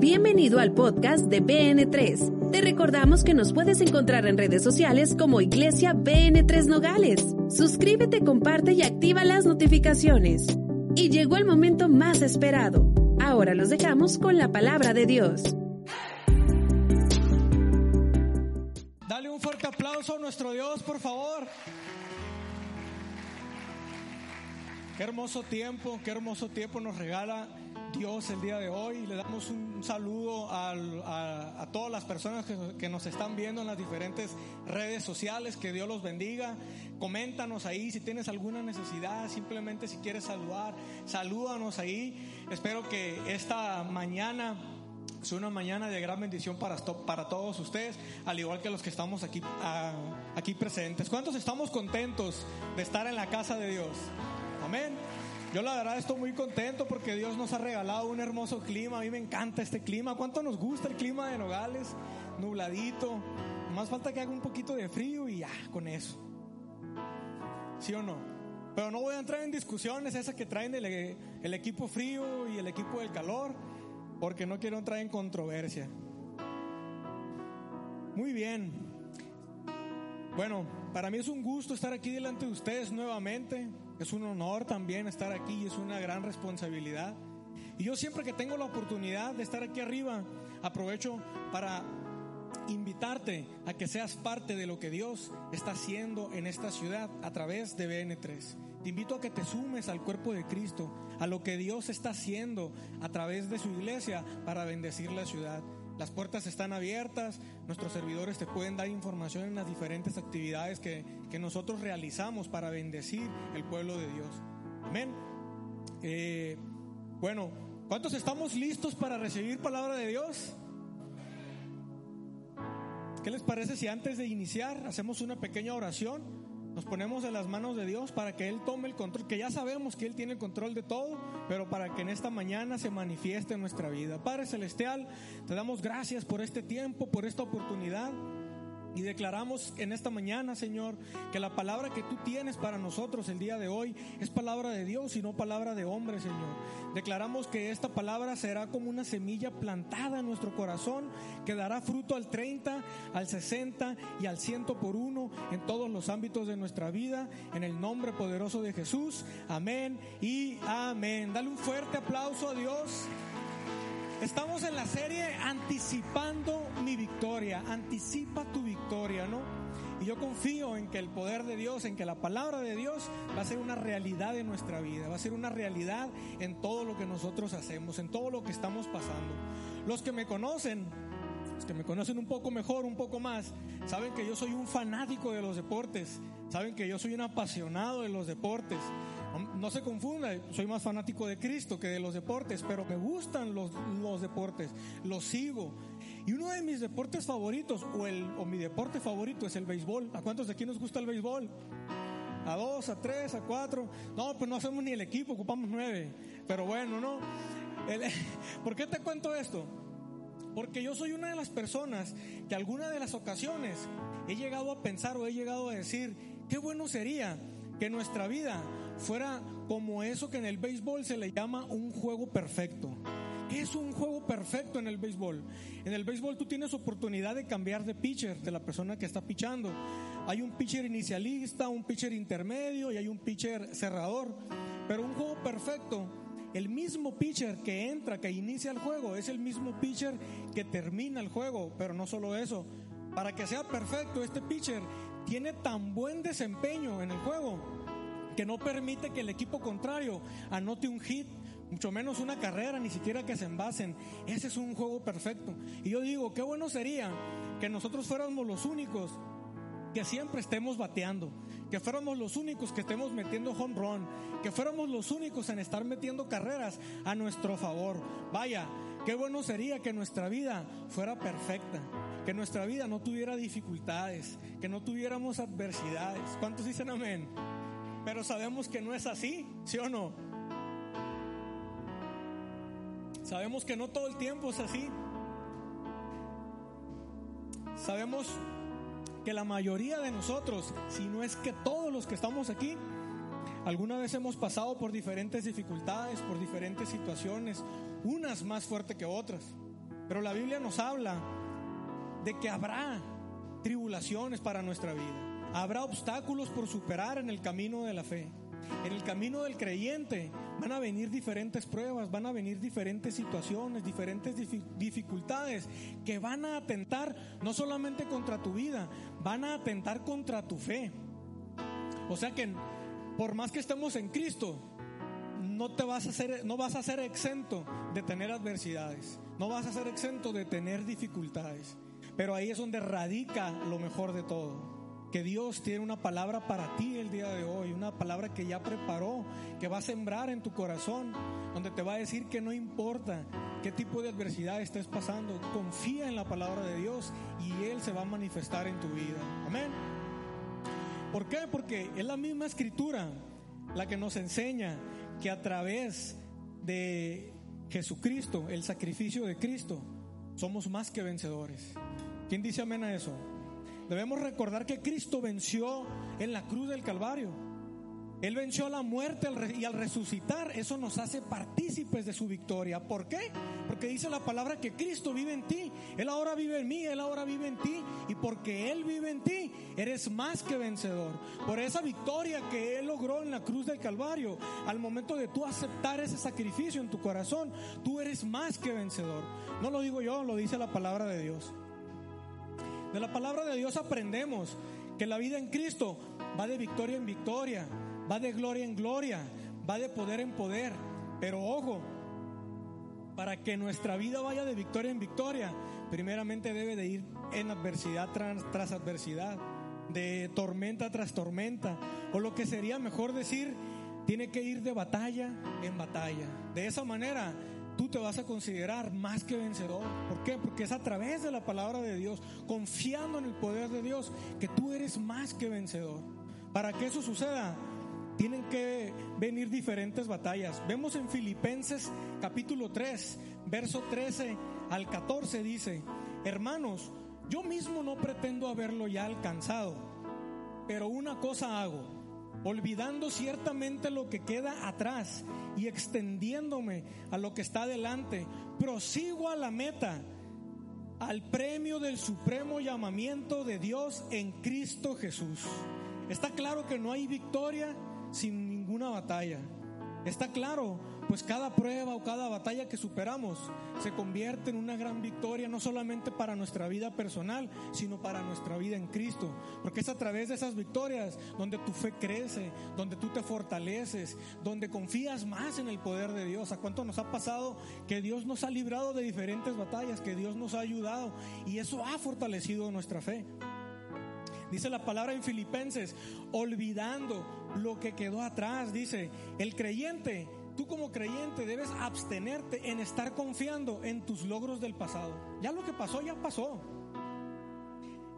Bienvenido al podcast de BN3. Te recordamos que nos puedes encontrar en redes sociales como Iglesia BN3 Nogales. Suscríbete, comparte y activa las notificaciones. Y llegó el momento más esperado. Ahora los dejamos con la palabra de Dios. Dale un fuerte aplauso a nuestro Dios, por favor. Qué hermoso tiempo, qué hermoso tiempo nos regala Dios el día de hoy. Le damos un saludo al- a, a todas las personas que, que nos están viendo en las diferentes redes sociales. Que Dios los bendiga. Coméntanos ahí si tienes alguna necesidad, simplemente si quieres saludar, salúdanos ahí. Espero que esta mañana es una mañana de gran bendición para, para todos ustedes, al igual que los que estamos aquí, aquí presentes. ¿Cuántos estamos contentos de estar en la casa de Dios? Amén. Yo la verdad estoy muy contento porque Dios nos ha regalado un hermoso clima. A mí me encanta este clima. ¿Cuánto nos gusta el clima de Nogales? Nubladito. Más falta que haga un poquito de frío y ya, con eso. ¿Sí o no? Pero no voy a entrar en discusiones esas que traen el, el equipo frío y el equipo del calor, porque no quiero entrar en controversia. Muy bien. Bueno, para mí es un gusto estar aquí delante de ustedes nuevamente. Es un honor también estar aquí y es una gran responsabilidad. Y yo siempre que tengo la oportunidad de estar aquí arriba, aprovecho para invitarte a que seas parte de lo que Dios está haciendo en esta ciudad a través de BN3. Te invito a que te sumes al cuerpo de Cristo, a lo que Dios está haciendo a través de su iglesia para bendecir la ciudad. Las puertas están abiertas, nuestros servidores te pueden dar información en las diferentes actividades que, que nosotros realizamos para bendecir el pueblo de Dios. Amén. Eh, bueno, ¿cuántos estamos listos para recibir palabra de Dios? ¿Qué les parece si antes de iniciar hacemos una pequeña oración? Nos ponemos en las manos de Dios para que Él tome el control, que ya sabemos que Él tiene el control de todo, pero para que en esta mañana se manifieste en nuestra vida. Padre Celestial, te damos gracias por este tiempo, por esta oportunidad. Y declaramos en esta mañana, Señor, que la palabra que tú tienes para nosotros el día de hoy es palabra de Dios y no palabra de hombre, Señor. Declaramos que esta palabra será como una semilla plantada en nuestro corazón, que dará fruto al 30, al 60 y al 100 por uno en todos los ámbitos de nuestra vida. En el nombre poderoso de Jesús. Amén y amén. Dale un fuerte aplauso a Dios. Estamos en la serie anticipando mi victoria, anticipa tu victoria, ¿no? Y yo confío en que el poder de Dios, en que la palabra de Dios va a ser una realidad en nuestra vida, va a ser una realidad en todo lo que nosotros hacemos, en todo lo que estamos pasando. Los que me conocen, los que me conocen un poco mejor, un poco más, saben que yo soy un fanático de los deportes, saben que yo soy un apasionado de los deportes. No, se confunda, soy más fanático de Cristo que de los deportes, pero me gustan los, los deportes, los sigo. Y uno de mis deportes favoritos, o, el, o mi deporte favorito, es el béisbol. ¿A cuántos de aquí nos gusta el béisbol? A dos, a tres, a cuatro. No, pues no hacemos ni el equipo, ocupamos nueve. Pero bueno, ¿no? El- ¿Por qué te cuento esto? Porque yo soy una de las personas que alguna de las ocasiones he llegado a pensar o he llegado a decir, qué bueno sería que nuestra vida fuera como eso que en el béisbol se le llama un juego perfecto. ¿Qué es un juego perfecto en el béisbol? En el béisbol tú tienes oportunidad de cambiar de pitcher, de la persona que está pichando. Hay un pitcher inicialista, un pitcher intermedio y hay un pitcher cerrador. Pero un juego perfecto el mismo pitcher que entra, que inicia el juego, es el mismo pitcher que termina el juego. Pero no solo eso, para que sea perfecto, este pitcher tiene tan buen desempeño en el juego que no permite que el equipo contrario anote un hit, mucho menos una carrera, ni siquiera que se envasen. Ese es un juego perfecto. Y yo digo, qué bueno sería que nosotros fuéramos los únicos que siempre estemos bateando, que fuéramos los únicos que estemos metiendo home run, que fuéramos los únicos en estar metiendo carreras a nuestro favor. Vaya, Qué bueno sería que nuestra vida fuera perfecta, que nuestra vida no tuviera dificultades, que no tuviéramos adversidades. ¿Cuántos dicen amén? Pero sabemos que no es así, ¿sí o no? Sabemos que no todo el tiempo es así. Sabemos que la mayoría de nosotros, si no es que todos los que estamos aquí, alguna vez hemos pasado por diferentes dificultades, por diferentes situaciones, unas más fuertes que otras. Pero la Biblia nos habla de que habrá tribulaciones para nuestra vida. Habrá obstáculos por superar en el camino de la fe. En el camino del creyente van a venir diferentes pruebas, van a venir diferentes situaciones, diferentes dificultades que van a atentar no solamente contra tu vida, van a atentar contra tu fe. O sea que por más que estemos en Cristo, no te vas a ser, no vas a ser exento de tener adversidades, no vas a ser exento de tener dificultades. Pero ahí es donde radica lo mejor de todo que Dios tiene una palabra para ti el día de hoy, una palabra que ya preparó, que va a sembrar en tu corazón, donde te va a decir que no importa qué tipo de adversidad estés pasando, confía en la palabra de Dios y Él se va a manifestar en tu vida. Amén. ¿Por qué? Porque es la misma escritura la que nos enseña que a través de Jesucristo, el sacrificio de Cristo, somos más que vencedores. ¿Quién dice amén a eso? Debemos recordar que Cristo venció en la cruz del Calvario. Él venció a la muerte y al resucitar, eso nos hace partícipes de su victoria. ¿Por qué? Porque dice la palabra que Cristo vive en ti. Él ahora vive en mí, Él ahora vive en ti. Y porque Él vive en ti, eres más que vencedor. Por esa victoria que Él logró en la cruz del Calvario, al momento de tú aceptar ese sacrificio en tu corazón, tú eres más que vencedor. No lo digo yo, lo dice la palabra de Dios. De la palabra de Dios aprendemos que la vida en Cristo va de victoria en victoria, va de gloria en gloria, va de poder en poder. Pero ojo, para que nuestra vida vaya de victoria en victoria, primeramente debe de ir en adversidad tras, adversidad, de tormenta tras tormenta, o lo que sería mejor decir, tiene que ir de batalla en batalla. De esa manera tú te vas a considerar más que vencedor. ¿Por qué? Porque es a través de la palabra de Dios, confiando en el poder de Dios, que tú eres más que vencedor. Para que eso suceda, tienen que venir diferentes batallas. Vemos en Filipenses capítulo 3, verso 13 al 14 dice, hermanos, yo mismo no pretendo haberlo ya alcanzado, pero una cosa hago olvidando ciertamente lo que queda atrás y extendiéndome a lo que está delante, prosigo a la meta, al premio del supremo llamamiento de Dios en Cristo Jesús. Está claro que no hay victoria sin ninguna batalla. Está claro pues cada prueba o cada batalla que superamos se convierte en una gran victoria, no solamente para nuestra vida personal, sino para nuestra vida en Cristo. Porque es a través de esas victorias donde tu fe crece, donde tú te fortaleces, donde confías más en el poder de Dios. ¿A cuánto nos ha pasado que Dios nos ha librado de diferentes batallas, que Dios nos ha ayudado y eso ha fortalecido nuestra fe? Dice la palabra en Filipenses, olvidando lo que quedó atrás, dice, el creyente tú como creyente debes abstenerte en estar confiando en tus logros del pasado. Ya lo que pasó, ya pasó.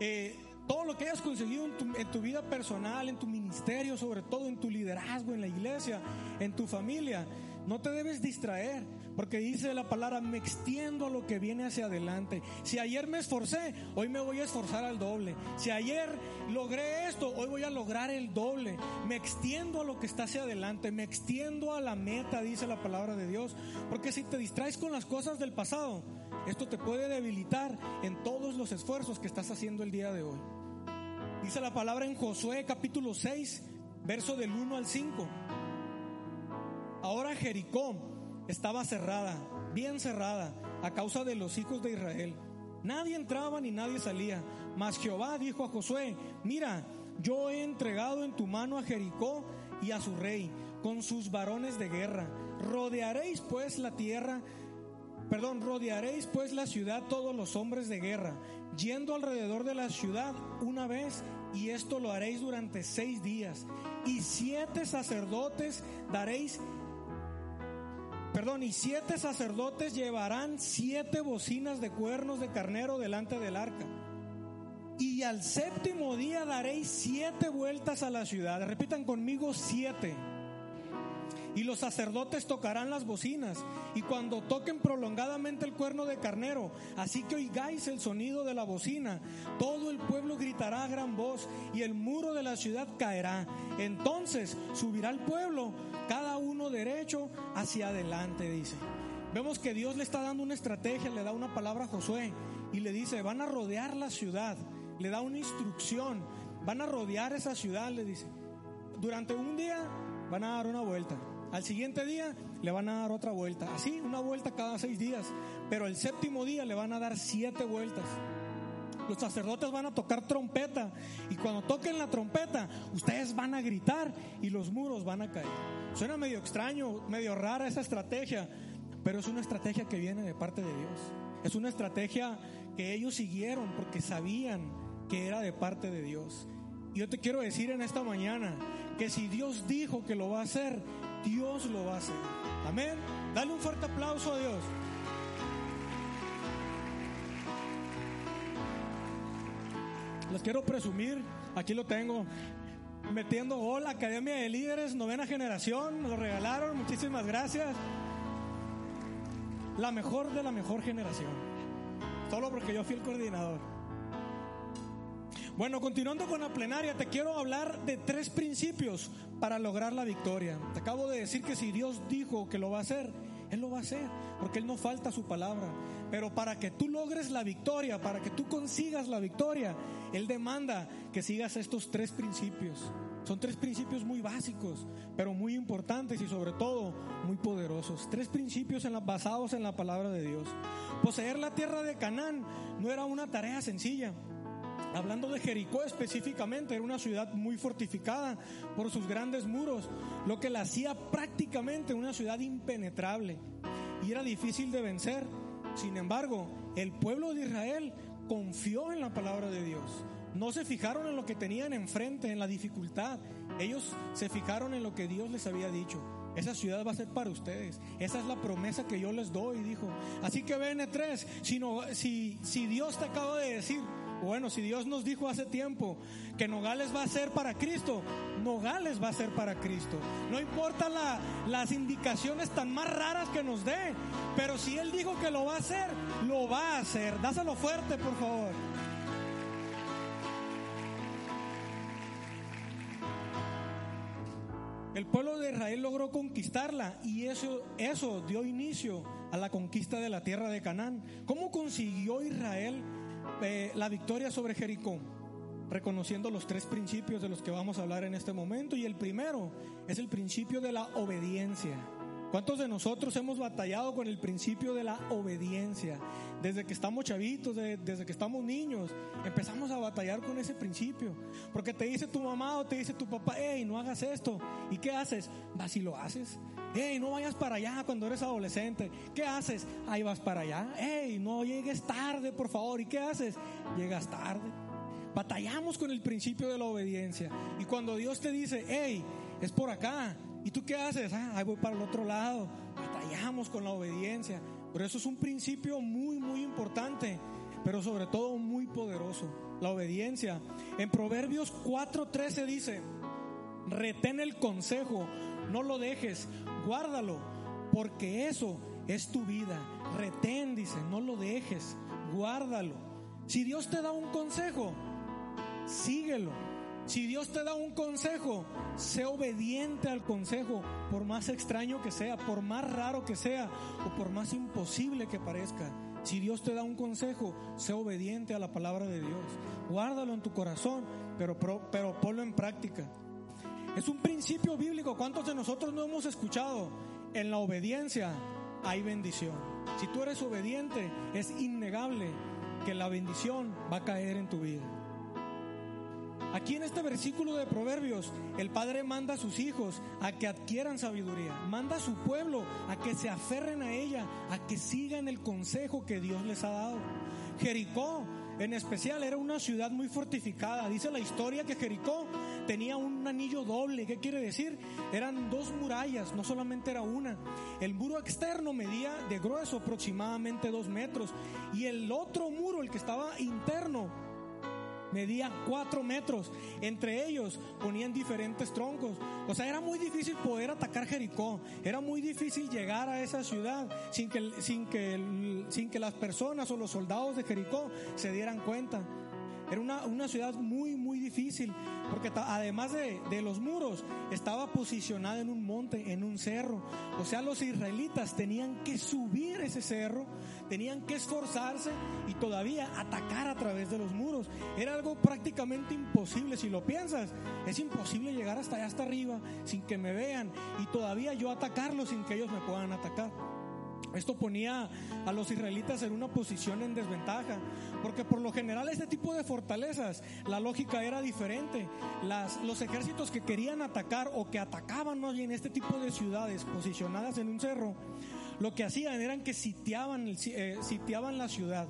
Eh, todo lo que hayas conseguido en tu, en tu, vida personal, en tu ministerio, sobre todo en tu liderazgo, en la iglesia, en tu familia, no te debes distraer. Porque dice la palabra, me extiendo a lo que viene hacia adelante. Si ayer me esforcé, hoy me voy a esforzar al doble. Si ayer logré esto, hoy voy a lograr el doble. Me extiendo a lo que está hacia adelante. Me extiendo a la meta, dice la palabra de Dios. Porque si te distraes con las cosas del pasado, esto te puede debilitar en todos los esfuerzos que estás haciendo el día de hoy. Dice la palabra en Josué capítulo 6, verso del 1 al 5. Ahora Jericó estaba cerrada, bien cerrada, a causa de los hijos de Israel. Nadie entraba ni nadie salía. Mas Jehová dijo a Josué, mira, yo he entregado en tu mano a Jericó y a su rey, con sus varones de guerra. Rodearéis pues la tierra, perdón, rodearéis pues la ciudad todos los hombres de guerra, yendo alrededor de la ciudad una vez, y esto lo haréis durante seis días. Y siete sacerdotes daréis perdón, y siete sacerdotes llevarán siete bocinas de cuernos de carnero delante del arca. Y al séptimo día daréis siete vueltas a la ciudad. Repitan conmigo siete. Y los sacerdotes tocarán las bocinas, y cuando toquen prolongadamente el cuerno de carnero, así que oigáis el sonido de la bocina, todo el pueblo gritará a gran voz, y el muro de la ciudad caerá. Entonces subirá el pueblo, cada uno derecho hacia adelante, dice. Vemos que Dios le está dando una estrategia, le da una palabra a Josué, y le dice, van a rodear la ciudad, le da una instrucción, van a rodear esa ciudad, le dice. Durante un día van a dar una vuelta al siguiente día le van a dar otra vuelta. Así, una vuelta cada seis días. Pero el séptimo día le van a dar siete vueltas. Los sacerdotes van a tocar trompeta. Y cuando toquen la trompeta, ustedes van a gritar y los muros van a caer. Suena medio extraño, medio rara esa estrategia. Pero es una estrategia que viene de parte de Dios. Es una estrategia que ellos siguieron porque sabían que era de parte de Dios. Yo te quiero decir en esta mañana que si Dios dijo que lo va a hacer, Dios lo va a hacer. Amén. Dale un fuerte aplauso a Dios. Les quiero presumir, aquí lo tengo, metiendo gol, Academia de Líderes, novena generación, me lo regalaron, muchísimas gracias. La mejor de la mejor generación. Solo porque yo fui el coordinador. Bueno, continuando con la plenaria, te quiero hablar de tres principios para lograr la victoria. Te acabo de decir que si Dios dijo que lo va a hacer, Él lo va a hacer, porque Él no falta su palabra. Pero para que tú logres la victoria, para que tú consigas la victoria, Él demanda que sigas estos tres principios. Son tres principios muy básicos, pero muy importantes y sobre todo muy poderosos. Tres principios en la, basados en la palabra de Dios. Poseer la tierra de Canaán no era una tarea sencilla. Hablando de Jericó específicamente, era una ciudad muy fortificada por sus grandes muros, lo que la hacía prácticamente una ciudad impenetrable y era difícil de vencer. Sin embargo, el pueblo de Israel confió en la palabra de Dios. No se fijaron en lo que tenían enfrente, en la dificultad. Ellos se fijaron en lo que Dios les había dicho. Esa ciudad va a ser para ustedes. Esa es la promesa que yo les doy, dijo. Así que BN3, si, si, si Dios te acaba de decir, bueno, si Dios nos dijo hace tiempo que Nogales va a ser para Cristo, Nogales va a ser para Cristo. No importa las indicaciones tan más raras que nos dé, pero si Él dijo que lo va a hacer, lo va a hacer. Dáselo fuerte, por favor. El pueblo de Israel logró conquistarla y eso, eso dio inicio a la conquista de la tierra de Canaán. ¿Cómo consiguió Israel eh, la victoria sobre Jericó, reconociendo los tres principios de los que vamos a hablar en este momento. Y el primero es el principio de la obediencia. ¿Cuántos de nosotros hemos batallado con el principio de la obediencia? Desde que estamos chavitos, desde que estamos niños, empezamos a batallar con ese principio. Porque te dice tu mamá o te dice tu papá, hey, no hagas esto. ¿Y qué haces? Vas y lo haces. Hey, no vayas para allá cuando eres adolescente. ¿Qué haces? Ahí vas para allá. Hey, no llegues tarde, por favor. ¿Y qué haces? Llegas tarde. Batallamos con el principio de la obediencia. Y cuando Dios te dice, hey, es por acá, ¿Y tú qué haces? Ah, ahí voy para el otro lado. Batallamos con la obediencia. Pero eso es un principio muy, muy importante, pero sobre todo muy poderoso. La obediencia. En Proverbios 4:13 dice, retén el consejo, no lo dejes, guárdalo, porque eso es tu vida. Retén, dice, no lo dejes, guárdalo. Si Dios te da un consejo, síguelo si Dios te da un consejo, sé obediente al consejo, por más extraño que sea, por más raro que sea o por más imposible que parezca. Si Dios te da un consejo, sé obediente a la palabra de Dios. Guárdalo en tu corazón, pero, pero, ponlo en práctica. Es un principio bíblico. ¿Cuántos de nosotros no hemos escuchado? En la obediencia hay bendición. Si tú eres obediente, es innegable que la bendición va a caer en tu vida. Aquí en este versículo de Proverbios, el Padre manda a sus hijos a que adquieran sabiduría, manda a su pueblo a que se aferren a ella, a que sigan el consejo que Dios les ha dado. Jericó En especial era una ciudad muy fortificada. Dice la historia que Jericó tenía un anillo doble. ¿Qué quiere decir? Eran dos murallas, no solamente era una. El muro externo medía de grueso aproximadamente dos metros y el otro muro, el que estaba interno, medía cuatro metros. Entre ellos ponían diferentes troncos. O sea, era muy difícil poder atacar Jericó. Era muy difícil llegar a esa ciudad sin que, sin que, sin que las personas o los soldados de Jericó se dieran cuenta. Era una, una ciudad muy, muy difícil, porque además de, de, los muros, estaba posicionada en un monte, en un cerro. O sea, los israelitas tenían que subir ese cerro, tenían que esforzarse y todavía atacar a través de los muros. Era algo prácticamente imposible, si lo piensas. Es imposible llegar hasta allá, hasta arriba, sin que me vean y todavía yo atacarlos sin que ellos me puedan atacar. Esto ponía a los israelitas en una posición en desventaja, porque por lo general este tipo de fortalezas, la lógica era diferente. Los ejércitos que querían atacar o que atacaban más bien este tipo de ciudades posicionadas en un cerro, lo que hacían eran que sitiaban, eh, sitiaban la ciudad.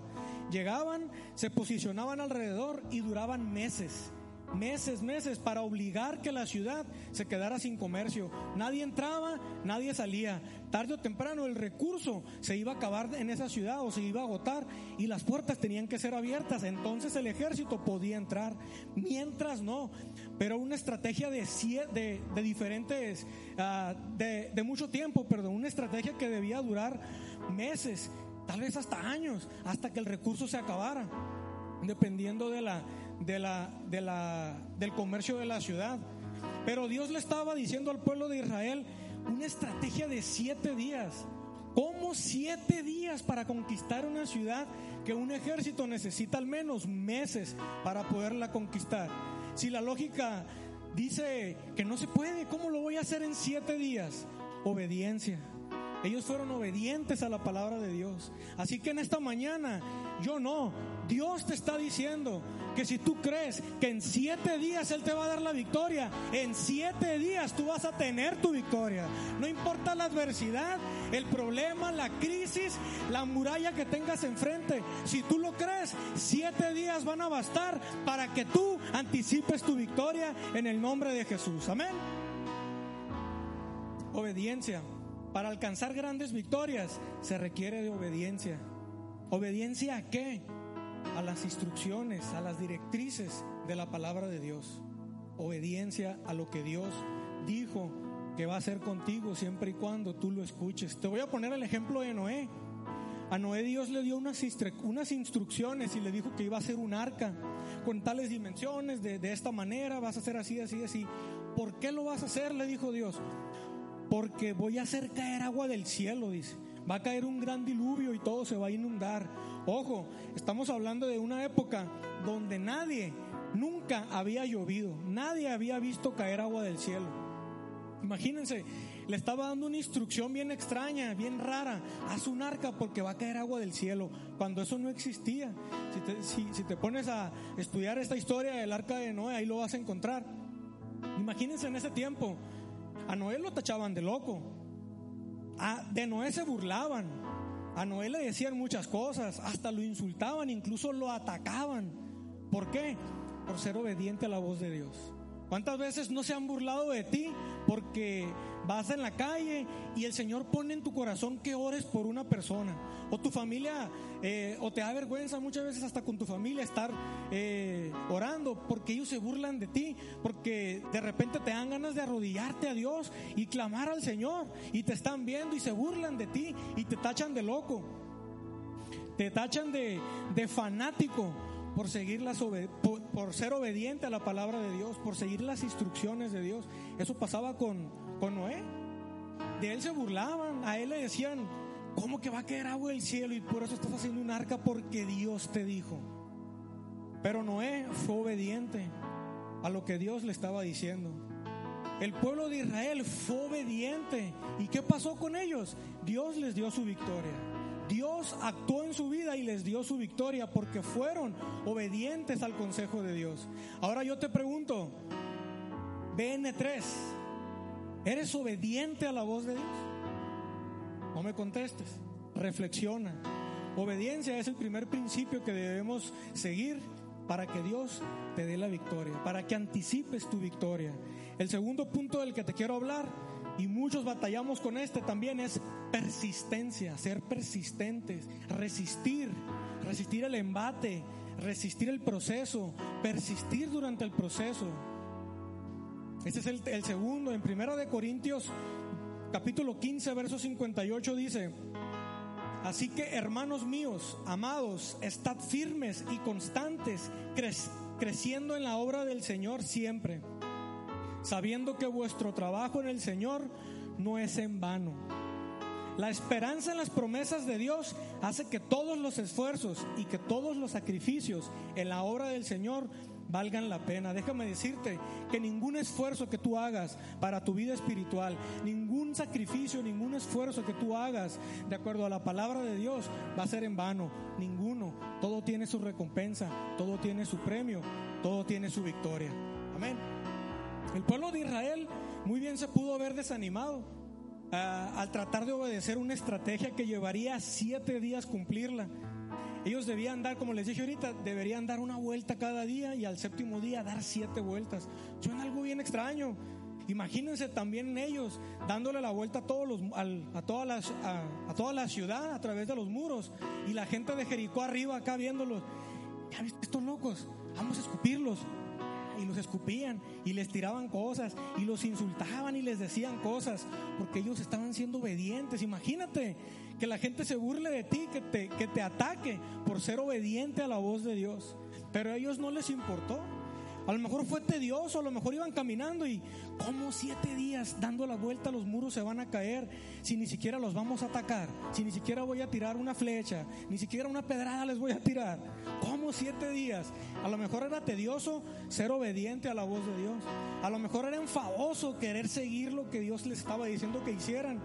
Llegaban, se posicionaban alrededor y duraban meses meses, meses para obligar que la ciudad se quedara sin comercio. Nadie entraba, nadie salía. Tarde o temprano el recurso se iba a acabar en esa ciudad o se iba a agotar y las puertas tenían que ser abiertas. Entonces el ejército podía entrar, mientras no. Pero una estrategia de, de, diferentes, uh, de, de mucho tiempo, perdón, una estrategia que debía durar meses, tal vez hasta años, hasta que el recurso se acabara, dependiendo de la de la, de la, del comercio de la ciudad. Pero Dios le estaba diciendo al pueblo de Israel una estrategia de siete días. ¿Cómo siete días para conquistar una ciudad que un ejército necesita al menos meses para poderla conquistar? Si la lógica dice que no se puede, ¿cómo lo voy a hacer en siete días? Obediencia. Ellos fueron obedientes a la palabra de Dios. Así que en esta mañana, yo no, Dios te está diciendo que si tú crees que en siete días Él te va a dar la victoria, en siete días tú vas a tener tu victoria. No importa la adversidad, el problema, la crisis, la muralla que tengas enfrente. Si tú lo crees, siete días van a bastar para que tú anticipes tu victoria en el nombre de Jesús. Amén. Obediencia. Para alcanzar grandes victorias se requiere de obediencia. ¿Obediencia a qué? A las instrucciones, a las directrices de la palabra de Dios. Obediencia a lo que Dios dijo que va a hacer contigo siempre y cuando tú lo escuches. Te voy a poner el ejemplo de Noé. A Noé Dios le dio unas, instrucciones y le dijo que iba a ser un arca con tales dimensiones, de, de esta manera, vas a hacer así, así, así. ¿Por qué lo vas a hacer? Le dijo Dios porque voy a hacer caer agua del cielo, dice. Va a caer un gran diluvio y todo se va a inundar. Ojo, estamos hablando de una época donde nadie, nunca había llovido, nadie había visto caer agua del cielo. Imagínense, le estaba dando una instrucción bien extraña, bien rara. Haz un arca porque va a caer agua del cielo, cuando eso no existía. Si te, pones a estudiar esta historia del arca de Noé, ahí lo vas a encontrar. Imagínense en ese tiempo, a Noé lo tachaban de loco. A, de Noé se burlaban. A Noé le decían muchas cosas, hasta lo insultaban, incluso lo atacaban. ¿Por qué? Por ser obediente a la voz de Dios. ¿Cuántas veces no se han burlado de ti porque vas en la calle y el Señor pone en tu corazón que ores por una persona? O tu familia, eh, o te da vergüenza muchas veces hasta con tu familia estar eh, orando porque ellos se burlan de ti, porque de repente te dan ganas de arrodillarte a Dios y clamar al Señor y te están viendo y se burlan de ti y te tachan de loco, te tachan de, de fanático por, seguir las por, ser obediente a la palabra de Dios, por seguir las instrucciones de Dios. Eso pasaba con, con Noé. De él se burlaban, a él le decían, ¿cómo que va a caer agua del cielo y por eso estás haciendo un arca? Porque Dios te dijo. Pero Noé fue obediente a lo que Dios le estaba diciendo. El pueblo de Israel fue obediente. ¿Y qué pasó con ellos? Dios les dio su victoria. Dios actuó en su vida y les dio su victoria porque fueron obedientes al consejo de Dios. Ahora yo te pregunto, BN3, ¿eres obediente a la voz de Dios? No me contestes, reflexiona. Obediencia es el primer principio que debemos seguir para que Dios te dé la victoria, para que anticipes tu victoria. El segundo punto del que te quiero hablar, y muchos batallamos con este también, es persistencia, ser persistentes, resistir, resistir el embate, resistir el proceso, persistir durante el proceso. Ese es el, el segundo. En Primera de Corintios, capítulo 15, verso 58 dice, Así que hermanos míos, amados, estad firmes y constantes, creciendo en la obra del Señor siempre, sabiendo que vuestro trabajo en el Señor no es en vano. La esperanza en las promesas de Dios hace que todos los esfuerzos y que todos los sacrificios en la obra del Señor valgan la pena. Déjame decirte que ningún esfuerzo que tú hagas para tu vida espiritual, ningún sacrificio, ningún esfuerzo que tú hagas de acuerdo a la palabra de Dios va a ser en vano. Ninguno. Todo tiene su recompensa, todo tiene su premio, todo tiene su victoria. Amén. El pueblo de Israel muy bien se pudo haber desanimado ah, al tratar de obedecer una estrategia que llevaría siete días cumplirla. Ellos debían dar, como les dije ahorita, deberían dar una vuelta cada día y al séptimo día dar siete vueltas. Suena algo bien extraño. Imagínense también ellos dándole la vuelta a, todos los, a, toda las, a, toda la ciudad a través de los muros y la gente de Jericó arriba acá viéndolos. ¿Ya viste estos locos? Vamos a escupirlos y los escupían y les tiraban cosas y los insultaban y les decían cosas porque ellos estaban siendo obedientes. Imagínate que la gente se burle de ti, que te, que te ataque por ser obediente a la voz de Dios. Pero a ellos no les importó. A lo mejor fue tedioso, a lo mejor iban caminando y como siete días dando la vuelta los muros se van a caer si ni siquiera los vamos a atacar, si ni siquiera voy a tirar una flecha, ni siquiera una pedrada les voy a tirar. ¿Cómo siete días? A lo mejor era tedioso ser obediente a la voz de Dios. A lo mejor era enfadoso querer seguir lo que Dios les estaba diciendo que hicieran,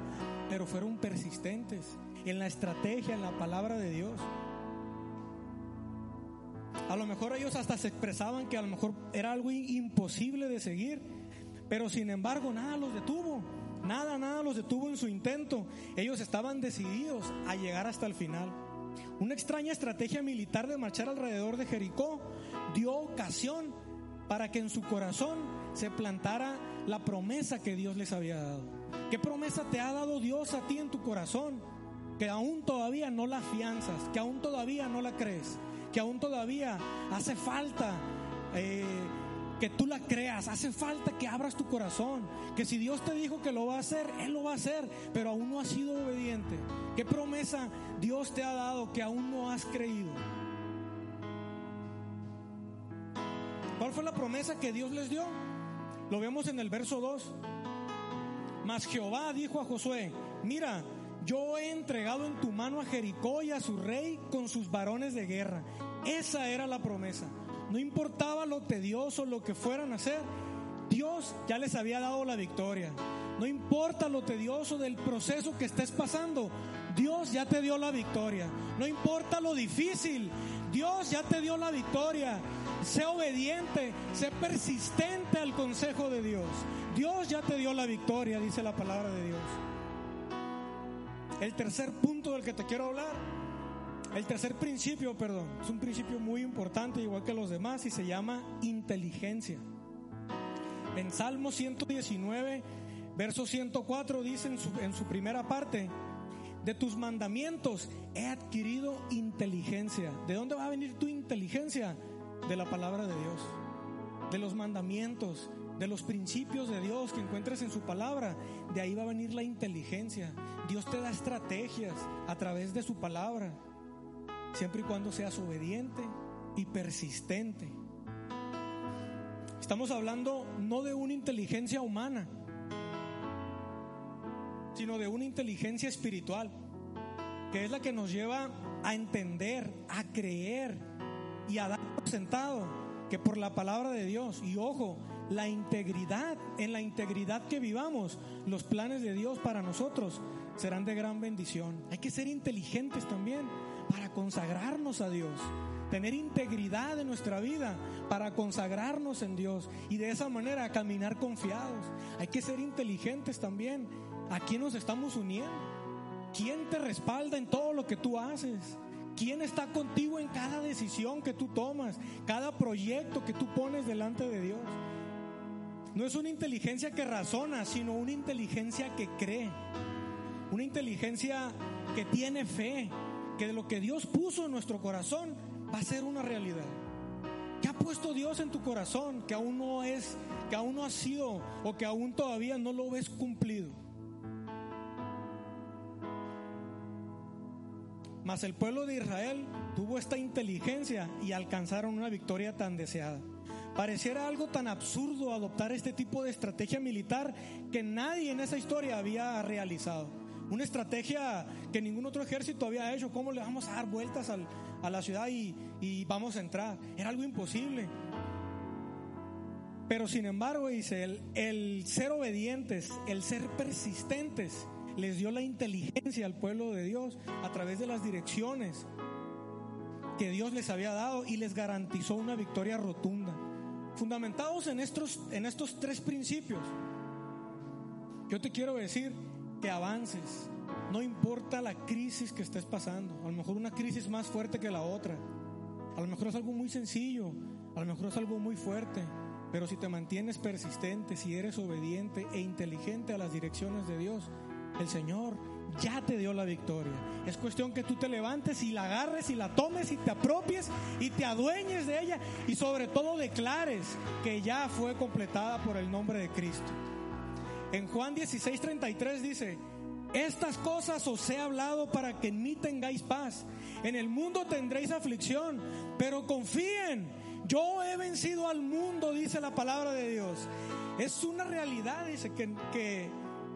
pero fueron persistentes en la estrategia, en la palabra de Dios. A lo mejor ellos hasta se expresaban que a lo mejor era algo imposible de seguir, pero sin embargo nada los detuvo, nada, nada los detuvo en su intento. Ellos estaban decididos a llegar hasta el final. Una extraña estrategia militar de marchar alrededor de Jericó dio ocasión para que en su corazón se plantara la promesa que Dios les había dado. ¿Qué promesa te ha dado Dios a ti en tu corazón? Que aún todavía no la afianzas, que aún todavía no la crees que aún todavía hace falta eh, que tú la creas, hace falta que abras tu corazón, que si Dios te dijo que lo va a hacer, Él lo va a hacer, pero aún no has sido obediente. ¿Qué promesa Dios te ha dado que aún no has creído? ¿Cuál fue la promesa que Dios les dio? Lo vemos en el verso 2. Mas Jehová dijo a Josué, mira, yo he entregado en tu mano a Jericó y a su rey con sus varones de guerra. Esa era la promesa. No importaba lo tedioso, lo que fueran a hacer, Dios ya les había dado la victoria. No importa lo tedioso del proceso que estés pasando, Dios ya te dio la victoria. No importa lo difícil, Dios ya te dio la victoria. Sé obediente, sé persistente al consejo de Dios. Dios ya te dio la victoria, dice la palabra de Dios. El tercer punto del que te quiero hablar, el tercer principio, perdón, es un principio muy importante, igual que los demás, y se llama inteligencia. En Salmo 119, verso 104, dice en su, en su primera parte, de tus mandamientos he adquirido inteligencia. ¿De dónde va a venir tu inteligencia? De la palabra de Dios, de los mandamientos, de los principios de Dios que encuentres en su palabra, de ahí va a venir la inteligencia. Dios te da estrategias a través de su palabra, siempre y cuando seas obediente y persistente. Estamos hablando no de una inteligencia humana, sino de una inteligencia espiritual, que es la que nos lleva a entender, a creer y a dar por sentado que por la palabra de Dios, y ojo, la integridad, en la integridad que vivamos, los planes de Dios para nosotros serán de gran bendición. Hay que ser inteligentes también para consagrarnos a Dios, tener integridad en nuestra vida para consagrarnos en Dios y de esa manera caminar confiados. Hay que ser inteligentes también. ¿A quién nos estamos uniendo? ¿Quién te respalda en todo lo que tú haces? ¿Quién está contigo en cada decisión que tú tomas, cada proyecto que tú pones delante de Dios? No es una inteligencia que razona, sino una inteligencia que cree. Una inteligencia que tiene fe, que lo que Dios puso en nuestro corazón va a ser una realidad. ¿Qué ha puesto Dios en tu corazón que aún no es, que aún no ha sido o que aún todavía no lo ves cumplido? Mas el pueblo de Israel tuvo esta inteligencia y alcanzaron una victoria tan deseada. Pareciera algo tan absurdo adoptar este tipo de estrategia militar que nadie en esa historia había realizado. Una estrategia que ningún otro ejército había hecho. ¿Cómo le vamos a dar vueltas a la ciudad y, vamos a entrar? Era algo imposible. Pero sin embargo, dice, el, el ser obedientes, el ser persistentes, les dio la inteligencia al pueblo de Dios a través de las direcciones que Dios les había dado y les garantizó una victoria rotunda. Fundamentados en estos, en estos tres principios, yo te quiero decir que avances, no importa la crisis que estés pasando, a lo mejor una crisis más fuerte que la otra, a lo mejor es algo muy sencillo, a lo mejor es algo muy fuerte, pero si te mantienes persistente, si eres obediente e inteligente a las direcciones de Dios, el Señor ya te dio la victoria. Es cuestión que tú te levantes y la agarres y la tomes y te apropies y te adueñes de ella. Y sobre todo declares que ya fue completada por el nombre de Cristo. En Juan 16:33 dice, estas cosas os he hablado para que en mí tengáis paz. En el mundo tendréis aflicción, pero confíen, yo he vencido al mundo, dice la palabra de Dios. Es una realidad, dice, que, que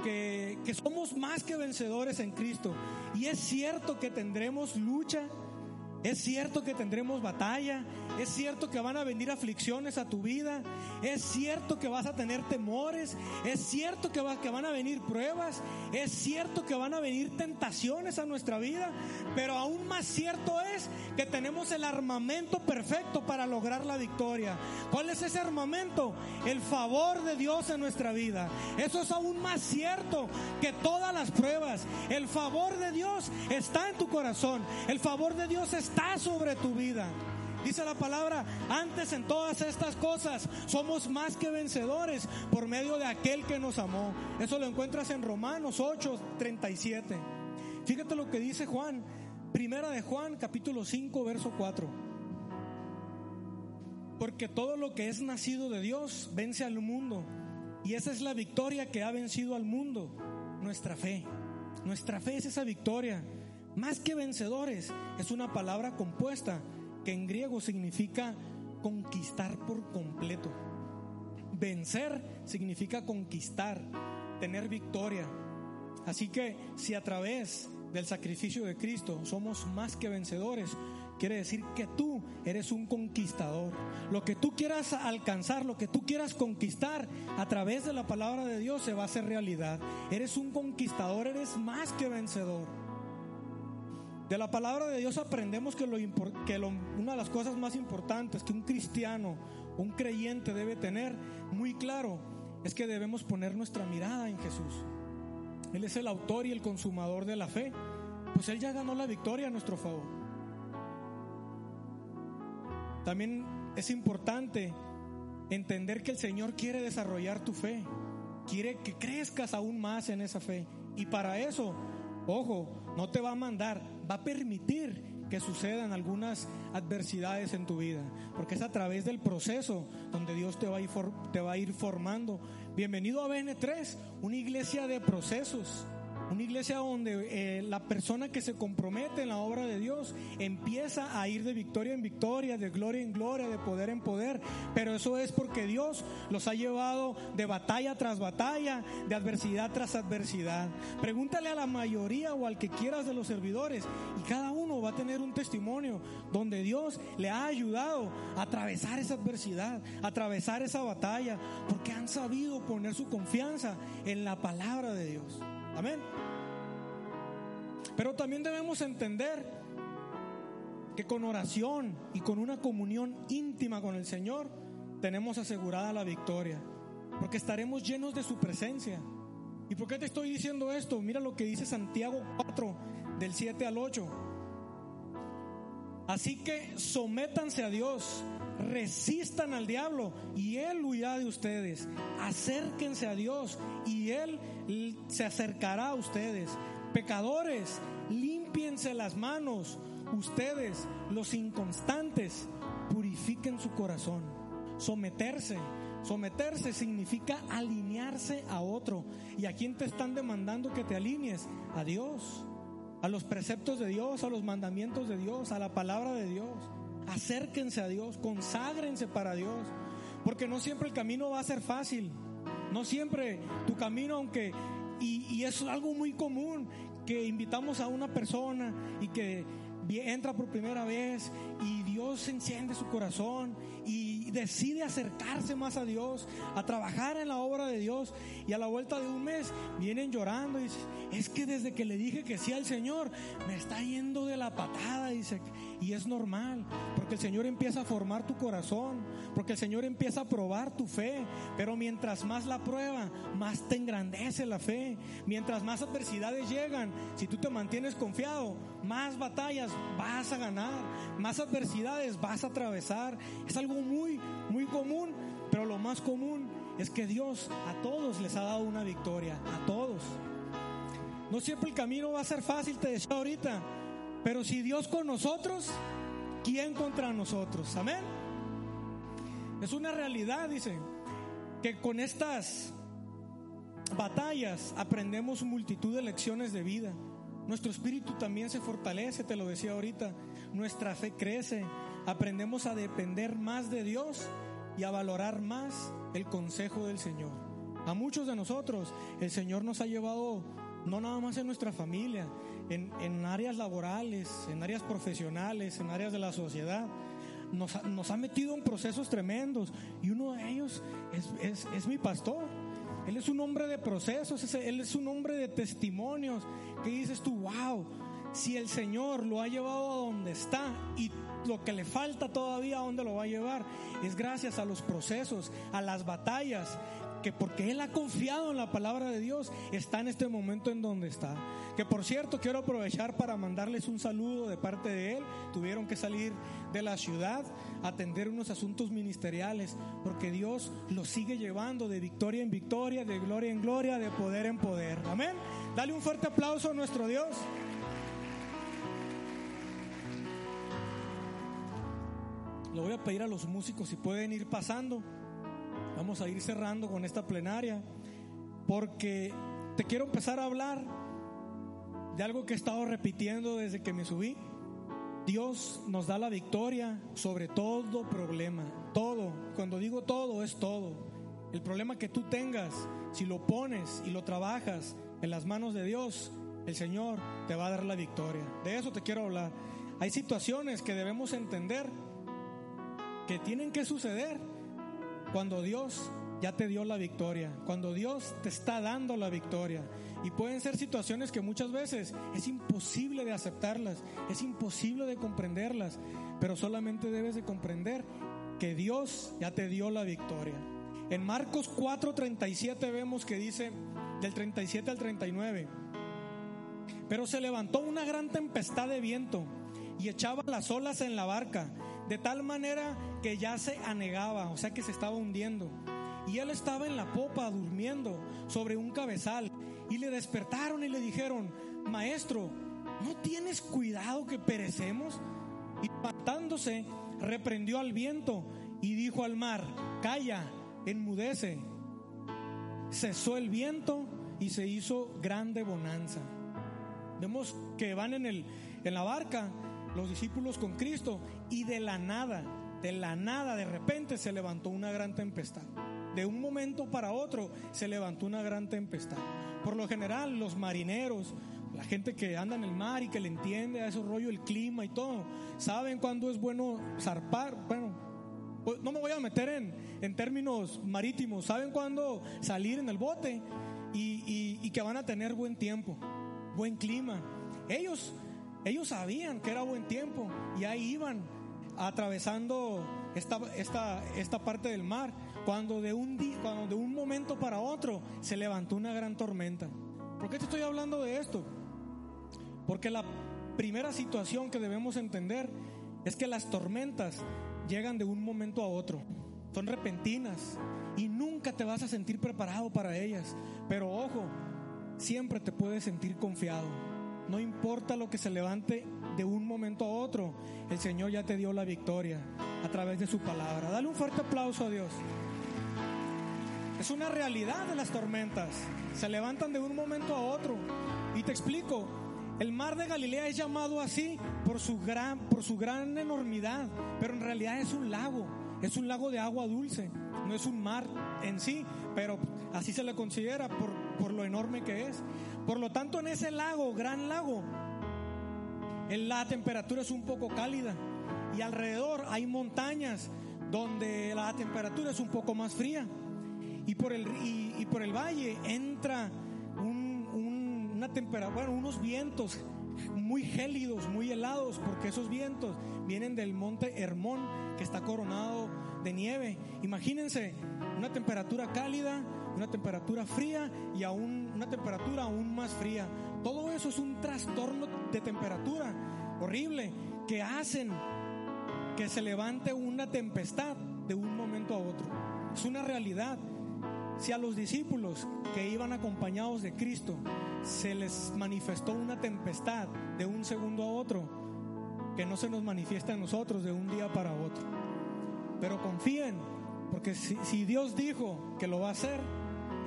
que, somos más que vencedores en Cristo. Y es cierto que tendremos lucha, es cierto que tendremos batalla, es cierto que van a venir aflicciones a tu vida, es cierto que vas a tener temores, es cierto que, que van a venir pruebas, es cierto que van a venir tentaciones a nuestra vida, pero aún más cierto es que tenemos el armamento perfecto para lograr la victoria. ¿Cuál es ese armamento? El favor de Dios en nuestra vida. Eso es aún más cierto que todas las pruebas. El favor de Dios está en tu corazón, el favor de Dios está está sobre tu vida. Dice la palabra, antes en todas estas cosas somos más que vencedores por medio de aquel que nos amó. Eso lo encuentras en Romanos 8, 37. Fíjate lo que dice Juan, primera de Juan, capítulo 5, verso 4. Porque todo lo que es nacido de Dios vence al mundo. Y esa es la victoria que ha vencido al mundo, nuestra fe. Nuestra fe es esa victoria. Más que vencedores es una palabra compuesta que en griego significa conquistar por completo. Vencer significa conquistar, tener victoria. Así que si a través del sacrificio de Cristo somos más que vencedores, quiere decir que tú eres un conquistador. Lo que tú quieras alcanzar, lo que tú quieras conquistar a través de la palabra de Dios se va a hacer realidad. Eres un conquistador, eres más que vencedor. De la palabra de Dios aprendemos que, lo, que una de las cosas más importantes que un cristiano, un creyente debe tener muy claro es que debemos poner nuestra mirada en Jesús. Él es el autor y el consumador de la fe. Pues Él ya ganó la victoria a nuestro favor. También es importante entender que el Señor quiere desarrollar tu fe. Quiere que crezcas aún más en esa fe. Y para eso Ojo, no te va a mandar, va a permitir que sucedan algunas adversidades en tu vida, porque es a través del proceso donde Dios te va a ir, te va a ir formando. Bienvenido a BN3, una iglesia de procesos una iglesia donde eh, la persona que se compromete en la obra de Dios empieza a ir de victoria en victoria, de gloria en gloria, de poder en poder. Pero eso es porque Dios los ha llevado de batalla tras batalla, de adversidad tras adversidad. Pregúntale a la mayoría o al que quieras de los servidores y cada uno va a tener un testimonio donde Dios le ha ayudado a atravesar esa adversidad, a atravesar esa batalla, porque han sabido poner su confianza en la palabra de Dios. Amén. Pero también debemos entender que con oración y con una comunión íntima con el Señor tenemos asegurada la victoria, porque estaremos llenos de su presencia. ¿Y por qué te estoy diciendo esto? Mira lo que dice Santiago 4 del 7 al 8. Así que sométanse a Dios, resistan al diablo y Él huirá de ustedes. Acérquense a Dios y Él se acercará a ustedes. Pecadores, límpiense las manos. Ustedes, los inconstantes, purifiquen su corazón. Someterse. Someterse significa alinearse a otro. ¿Y a quién te están demandando que te alinees? A Dios. A los preceptos de Dios, a los mandamientos de Dios, a la palabra de Dios. Acérquense a Dios, conságrense para Dios. Porque no siempre el camino va a ser fácil. No siempre tu camino, aunque... Y, y es algo muy común que invitamos a una persona y que entra por primera vez y Dios enciende su corazón y decide acercarse más a Dios, a trabajar en la obra de Dios y a la vuelta de un mes vienen llorando y es que desde que le dije que sí al Señor me está yendo de la patada, dice, y es normal, porque el Señor empieza a formar tu corazón, porque el Señor empieza a probar tu fe, pero mientras más la prueba, más te engrandece la fe, mientras más adversidades llegan, si tú te mantienes confiado, más batallas vas a ganar, más adversidades vas a atravesar. Es algo muy, muy común, pero lo más común es que Dios a todos les ha dado una victoria, a todos. No siempre el camino va a ser fácil, te decía ahorita, pero si Dios con nosotros, ¿quién contra nosotros? Amén. Es una realidad, dice, que con estas batallas aprendemos multitud de lecciones de vida. Nuestro espíritu también se fortalece, te lo decía ahorita. Nuestra fe crece. Aprendemos a depender más de Dios y a valorar más el consejo del Señor. A muchos de nosotros el Señor nos ha llevado no nada más en nuestra familia, en, áreas laborales, en áreas profesionales, en áreas de la sociedad. Nos, nos ha metido en procesos tremendos y uno de ellos es, es mi pastor. Él es un hombre de procesos, Él es un hombre de testimonios. Que dices tú, wow, si el Señor lo ha llevado a donde está y lo que le falta todavía a dónde lo va a llevar, es gracias a los procesos, a las batallas, que porque Él ha confiado en la palabra de Dios, está en este momento en donde está. Que por cierto, quiero aprovechar para mandarles un saludo de parte de Él. Tuvieron que salir de la ciudad a atender unos asuntos ministeriales, porque Dios los sigue llevando de victoria en victoria, de gloria en gloria, de poder en poder. Amén. Dale un fuerte aplauso a nuestro Dios. Le voy a pedir a los músicos si pueden ir pasando. Vamos a ir cerrando con esta plenaria porque te quiero empezar a hablar de algo que he estado repitiendo desde que me subí. Dios nos da la victoria sobre todo problema, todo. Cuando digo todo es todo. El problema que tú tengas, si lo pones y lo trabajas en las manos de Dios, el Señor te va a dar la victoria. De eso te quiero hablar. Hay situaciones que debemos entender que tienen que suceder cuando Dios ya te dio la victoria, cuando Dios te está dando la victoria. Y pueden ser situaciones que muchas veces es imposible de aceptarlas, es imposible de comprenderlas, pero solamente debes de comprender que Dios ya te dio la victoria. En Marcos 4:37 vemos que dice del 37 al 39, pero se levantó una gran tempestad de viento y echaba las olas en la barca de tal manera que ya se anegaba, o sea que se estaba hundiendo. Y él estaba en la popa durmiendo sobre un cabezal. Y le despertaron y le dijeron, maestro, ¿no tienes cuidado que perecemos? Y levantándose, reprendió al viento y dijo al mar, calla, enmudece. Cesó el viento y se hizo grande bonanza. Vemos que van en, el, en la barca los discípulos con Cristo y de la nada, de la nada, de repente se levantó una gran tempestad. De un momento para otro se levantó una gran tempestad. Por lo general, los marineros, la gente que anda en el mar y que le entiende a ese rollo el clima y todo, saben cuándo es bueno zarpar. Bueno, pues, no me voy a meter en, en términos marítimos, saben cuándo salir en el bote y, y que van a tener buen tiempo, buen clima. Ellos ellos sabían que era buen tiempo y ahí iban atravesando esta, esta, esta parte del mar, cuando de, un día, cuando de un momento para otro se levantó una gran tormenta. ¿Por qué te estoy hablando de esto? Porque la primera situación que debemos entender es que las tormentas llegan de un momento a otro, son repentinas y nunca te vas a sentir preparado para ellas. Pero ojo, siempre te puedes sentir confiado. No importa lo que se levante de un momento a otro, el Señor ya te dio la victoria a través de su palabra. Dale un fuerte aplauso a Dios. Es una realidad de las tormentas. Se levantan de un momento a otro. Y te explico, el mar de Galilea es llamado así por su gran, por su gran enormidad, pero en realidad es un lago, es un lago de agua dulce, no es un mar en sí, pero así se le considera por, por lo enorme que es. Por lo tanto, en ese lago, gran lago, la temperatura es un poco cálida y alrededor hay montañas donde la temperatura es un poco más fría. Y por el, y, por el valle entra una temperatura, bueno, unos vientos muy gélidos, muy helados, porque esos vientos vienen del monte Hermón, que está coronado de nieve. Imagínense una temperatura cálida, una temperatura fría y aún una temperatura aún más fría. Todo eso es un trastorno de temperatura horrible que hacen que se levante una tempestad de un momento a otro. Es una realidad. Si a los discípulos que iban acompañados de Cristo se les manifestó una tempestad de un segundo a otro, que no se nos manifiesta en nosotros de un día para otro. Pero confíen, porque si, Dios dijo que lo va a hacer,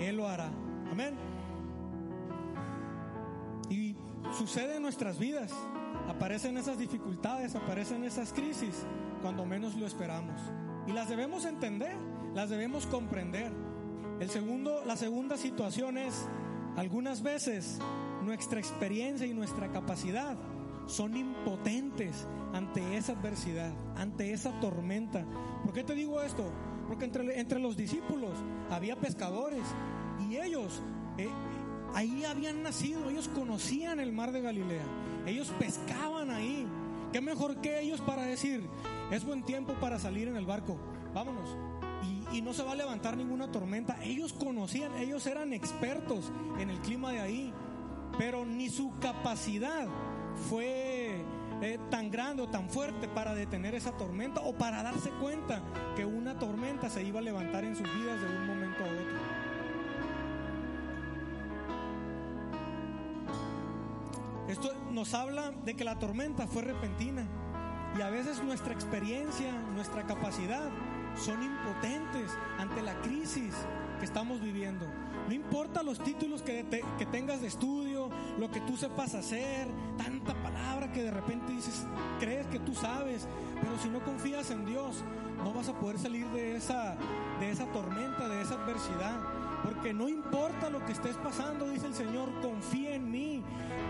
Él lo hará. Amén. Y sucede en nuestras vidas. Aparecen esas dificultades, aparecen esas crisis cuando menos lo esperamos. Y las debemos entender, las debemos comprender. El segundo, la segunda situación es, algunas veces nuestra experiencia y nuestra capacidad son impotentes ante esa adversidad, ante esa tormenta. ¿Por qué te digo esto? Porque entre, entre los discípulos había pescadores y ellos eh, ahí habían nacido, ellos conocían el mar de Galilea, ellos pescaban ahí. ¿Qué mejor que ellos para decir, es buen tiempo para salir en el barco, vámonos? Y, no se va a levantar ninguna tormenta. Ellos conocían, ellos eran expertos en el clima de ahí, pero ni su capacidad fue eh, tan grande o tan fuerte para detener esa tormenta o para darse cuenta que una tormenta se iba a levantar en sus vidas de un momento a otro. Esto nos habla de que la tormenta fue repentina y a veces nuestra experiencia, nuestra capacidad son impotentes ante la crisis que estamos viviendo. No importa los títulos que, que tengas de estudio, lo que tú sepas hacer, tanta palabra que de repente dices, crees que tú sabes, pero si no confías en Dios, no vas a poder salir de esa, de esa tormenta, de esa adversidad. Porque no importa lo que estés pasando, dice el Señor, confía en mí,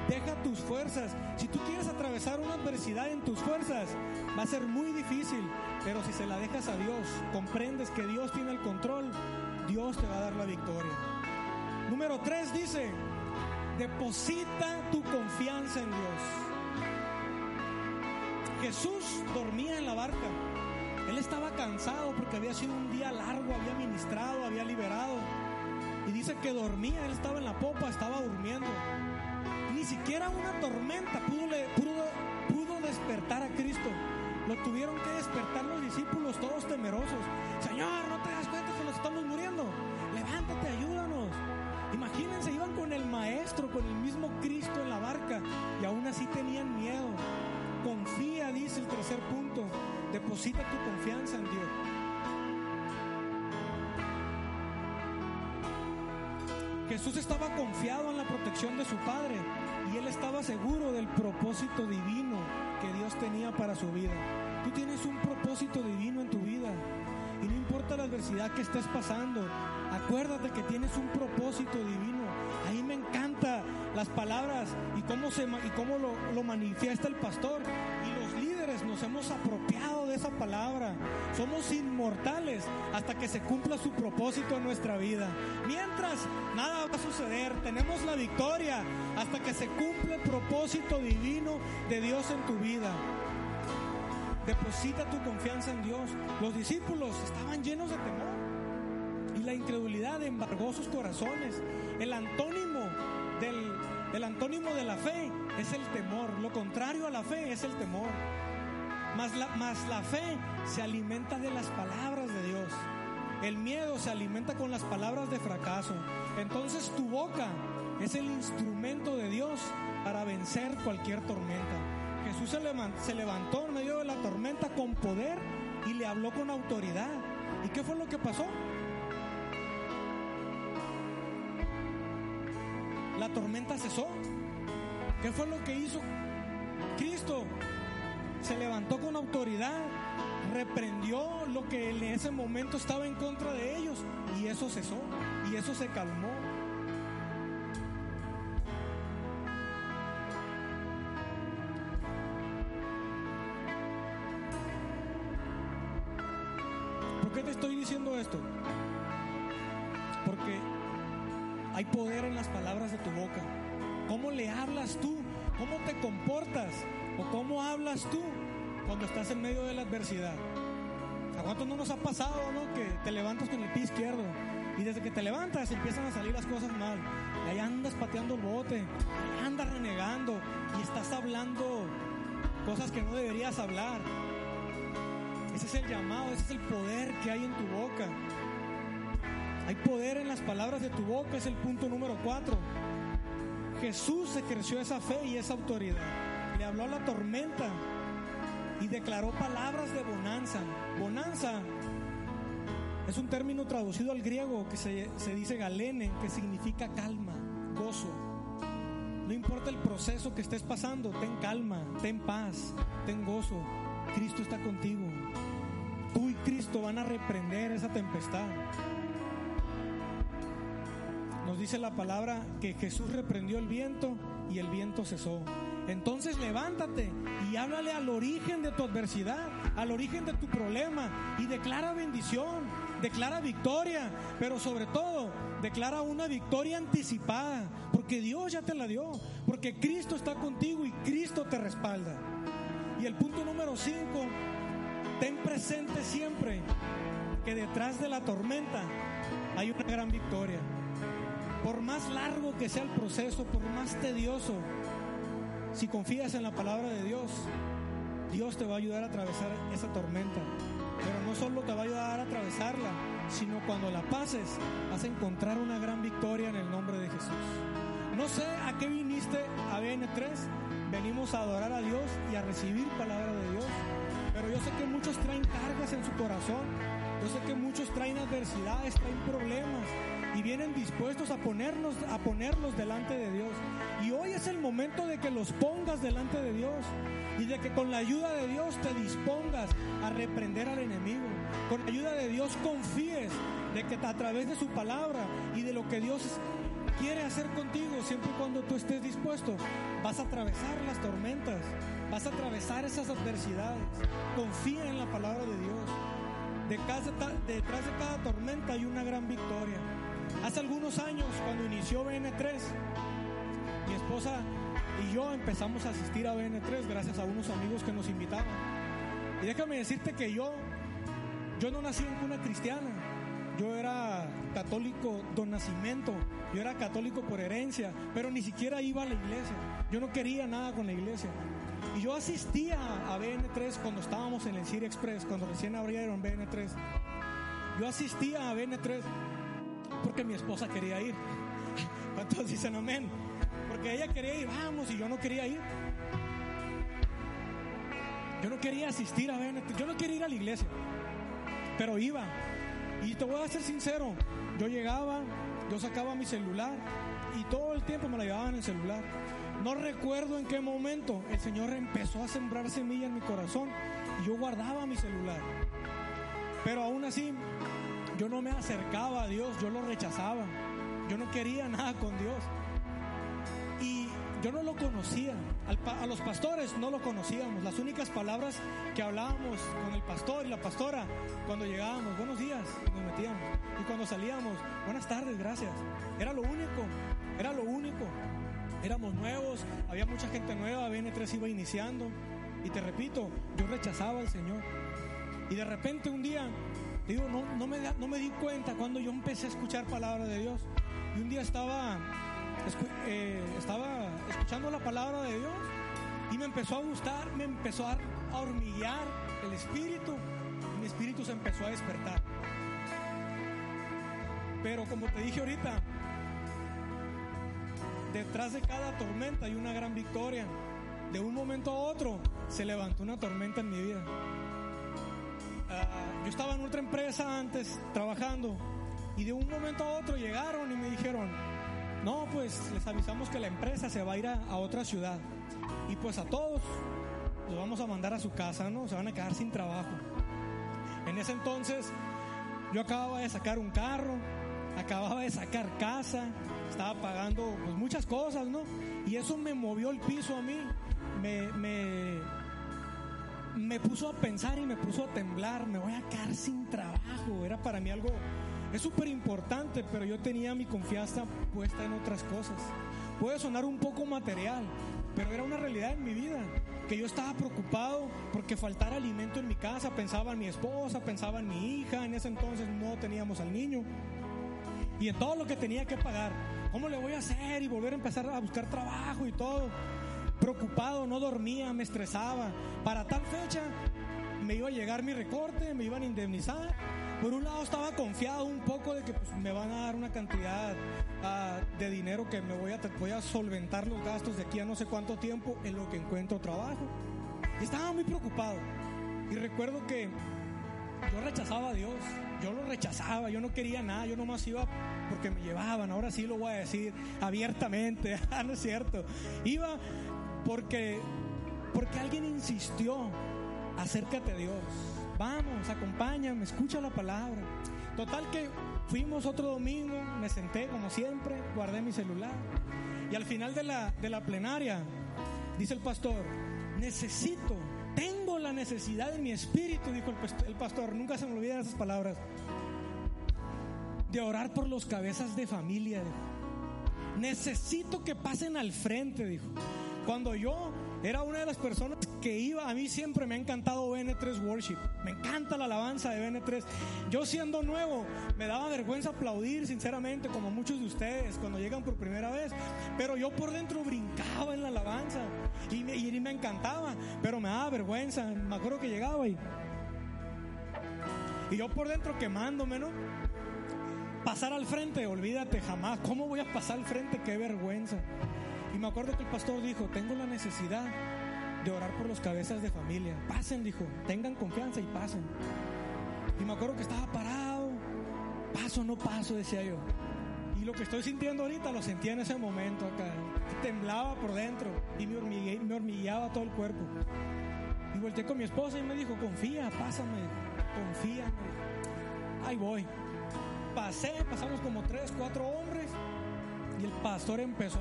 deja tus fuerzas. Si tú quieres atravesar una adversidad en tus fuerzas, va a ser muy difícil, pero si se la dejas a Dios, comprendes que Dios tiene el control, Dios te va a dar la victoria. Número tres dice, deposita tu confianza en Dios. Jesús dormía en la barca. Él estaba cansado porque había sido un día largo, había ministrado, había liberado. Y dice que dormía, él estaba en la popa, estaba durmiendo. Ni siquiera una tormenta pudo, pudo tuvieron que despertar los discípulos todos temerosos. Señor, no te das cuenta que nos estamos muriendo. Levántate, ayúdanos. Imagínense, iban con el maestro, con el mismo Cristo en la barca y aún así tenían miedo. Confía, dice el tercer punto. Deposita tu confianza en Dios. Jesús estaba confiado en la protección de su Padre y él estaba seguro del propósito divino que Dios tenía para su vida. Tú tienes un propósito divino en tu vida y no importa la adversidad que estés pasando, acuérdate que tienes un propósito divino. Ahí me encanta las palabras y cómo, se, y cómo lo, lo manifiesta el pastor y los líderes nos hemos apropiado esa palabra. Somos inmortales hasta que se cumpla su propósito en nuestra vida. Mientras, nada va a suceder. Tenemos la victoria hasta que se cumple el propósito divino de Dios en tu vida. Deposita tu confianza en Dios. Los discípulos estaban llenos de temor y la incredulidad embargó sus corazones. El antónimo del el antónimo de la fe es el temor. Lo contrario a la fe es el temor. Más la, la fe se alimenta de las palabras de Dios. El miedo se alimenta con las palabras de fracaso. Entonces tu boca es el instrumento de Dios para vencer cualquier tormenta. Jesús se levantó en medio de la tormenta con poder y le habló con autoridad. ¿Y qué fue lo que pasó? La tormenta cesó. ¿Qué fue lo que hizo Cristo? Se levantó con autoridad, reprendió lo que en ese momento estaba en contra de ellos y eso cesó y eso se calmó. Esto? Porque hay poder en las palabras de tu boca. ¿Cómo le hablas tú? ¿Cómo te comportas? ¿O cómo hablas tú cuando estás en medio de la adversidad? ¿A cuánto no nos ha pasado, no? Que te levantas con el pie izquierdo y desde que te levantas empiezan a salir las cosas mal. Y ahí andas pateando el bote, andas renegando y estás hablando cosas que no deberías hablar. Ese es el llamado, ese es el poder que hay en tu boca. Hay poder en las palabras de tu boca, es el punto número cuatro. Jesús ejerció esa fe y esa autoridad. Le habló a la tormenta y declaró palabras de bonanza. Bonanza es un término traducido al griego que se, se dice galene, que significa calma, gozo. No importa el proceso que estés pasando, ten calma, ten paz, ten gozo. Cristo está contigo. Tú y Cristo van a reprender esa tempestad. Nos dice la palabra que Jesús reprendió el viento y el viento cesó. Entonces levántate y háblale al origen de tu adversidad, al origen de tu problema y declara bendición, declara victoria, pero sobre todo declara una victoria anticipada, porque Dios ya te la dio, porque Cristo está contigo y Cristo te respalda. Y el punto número 5, ten presente siempre que detrás de la tormenta hay una gran victoria. Por más largo que sea el proceso, por más tedioso, si confías en la palabra de Dios, Dios te va a ayudar a atravesar esa tormenta. Pero no solo te va a ayudar a atravesarla, sino cuando la pases, vas a encontrar una gran victoria en el nombre de Jesús. No sé a qué viniste a BN3, venimos a adorar a Dios y a recibir palabra de Dios, sé que muchos traen cargas en su corazón, yo sé que muchos traen adversidades, traen problemas, y vienen dispuestos a ponernos a ponerlos delante de Dios. Y hoy es el momento de que los pongas delante de Dios y de que con la ayuda de Dios te dispongas a reprender al enemigo. Con la ayuda de Dios confíes de que a través de su palabra y de lo que Dios quiere hacer contigo, siempre y cuando tú estés dispuesto, vas a atravesar las tormentas, vas a atravesar esas adversidades. Confía en la palabra de Dios. Detrás de cada tormenta hay una gran victoria. Hace algunos años, cuando inició BN3, mi esposa y yo empezamos a asistir a BN3 gracias a unos amigos que nos invitaban. Y déjame decirte que yo, yo no nací en cuna cristiana. Yo era católico don nacimiento, yo era católico por herencia, pero ni siquiera iba a la iglesia. Yo no quería nada con la iglesia. Y yo asistía a BN3 cuando estábamos en el City Express, cuando recién abrieron BN3. Yo asistía a BN3 porque mi esposa quería ir. ¿Cuántos dicen amén? Porque ella quería ir, vamos, y yo no quería ir. Yo no quería asistir a ver, yo no quería ir a la iglesia, pero iba. Y te voy a ser sincero, yo llegaba, yo sacaba mi celular y todo el tiempo me la llevaba en el celular. No recuerdo en qué momento el Señor empezó a sembrar semilla en mi corazón y yo guardaba mi celular. Pero aún así, yo no me acercaba a Dios, yo lo rechazaba. Yo no quería nada con Dios. Y yo no lo conocía. a los pastores no lo conocíamos. Las únicas palabras que hablábamos con el pastor y la pastora cuando llegábamos, buenos días, nos metíamos. Y cuando salíamos, buenas tardes, gracias. Era lo único, era lo único. Éramos nuevos, había mucha gente nueva, BN3 iba iniciando. Y te repito, yo rechazaba al Señor. Y de repente un día Digo, no, no, me, no me di cuenta cuando yo empecé a escuchar palabra de Dios. Y un día estaba, eh, estaba escuchando la palabra de Dios y me empezó a gustar, me empezó a, a hormiguear el espíritu y mi espíritu se empezó a despertar. Pero como te dije ahorita, detrás de cada tormenta hay una gran victoria. De un momento a otro se levantó una tormenta en mi vida. Ah, yo estaba en otra empresa antes trabajando y de un momento a otro llegaron y me dijeron, no, pues les avisamos que la empresa se va a ir a, a otra ciudad. Y pues a todos los vamos a mandar a su casa, ¿no? Se van a quedar sin trabajo. En ese entonces yo acababa de sacar un carro, acababa de sacar casa, estaba pagando pues, muchas cosas, ¿no? Y eso me movió el piso a mí, me, me, me puso a pensar y me puso a temblar, me voy a quedar sin trabajo, era para mí algo, es súper importante, pero yo tenía mi confianza puesta en otras cosas. Puede sonar un poco material, pero era una realidad en mi vida, que yo estaba preocupado porque faltara alimento en mi casa, pensaba en mi esposa, pensaba en mi hija, en ese entonces no teníamos al niño, y en todo lo que tenía que pagar, ¿cómo le voy a hacer? Y volver a empezar a buscar trabajo y todo, preocupado, no dormía, me estresaba, para tal fecha me iba a llegar mi recorte, me iban a indemnizar. Por un lado estaba confiado un poco de que pues, me van a dar una cantidad ah, de dinero que me voy a, voy a solventar los gastos de aquí a no sé cuánto tiempo en lo que encuentro trabajo. Y estaba muy preocupado. Y recuerdo que yo rechazaba a Dios, yo lo rechazaba, yo no quería nada, yo nomás iba porque me llevaban, ahora sí lo voy a decir abiertamente, ah, no es cierto. Iba porque, porque alguien insistió, acércate a Dios, vamos, acompáñame, escucha la palabra. Total que fuimos otro domingo, me senté como siempre, guardé mi celular y al final de la, de la plenaria dice el pastor, necesito, tengo la necesidad en mi espíritu, dijo el, el pastor, nunca se me olvidan esas palabras, de orar por los cabezas de familia. Dijo. Necesito que pasen al frente, dijo. Cuando yo era una de las personas que iba, a mí siempre me ha encantado BN3 Worship. Me encanta la alabanza de BN3. Yo siendo nuevo, me daba vergüenza aplaudir, sinceramente, como muchos de ustedes cuando llegan por primera vez. Pero yo por dentro brincaba en la alabanza y me, y me encantaba, pero me daba vergüenza. Me acuerdo que llegaba y, y yo por dentro quemándome, ¿no? Pasar al frente, olvídate jamás. ¿Cómo voy a pasar al frente? Qué vergüenza. Y me acuerdo que el pastor dijo, tengo la necesidad de orar por los cabezas de familia. Pasen, dijo, tengan confianza y pasen. Y me acuerdo que estaba parado, paso, no paso, decía yo. Y lo que estoy sintiendo ahorita lo sentía en ese momento acá. Temblaba por dentro y me, me hormigueaba todo el cuerpo. Y volteé con mi esposa y me dijo, confía, pásame, confía. Ahí voy. Pasé, pasamos como tres, cuatro hombres y el pastor empezó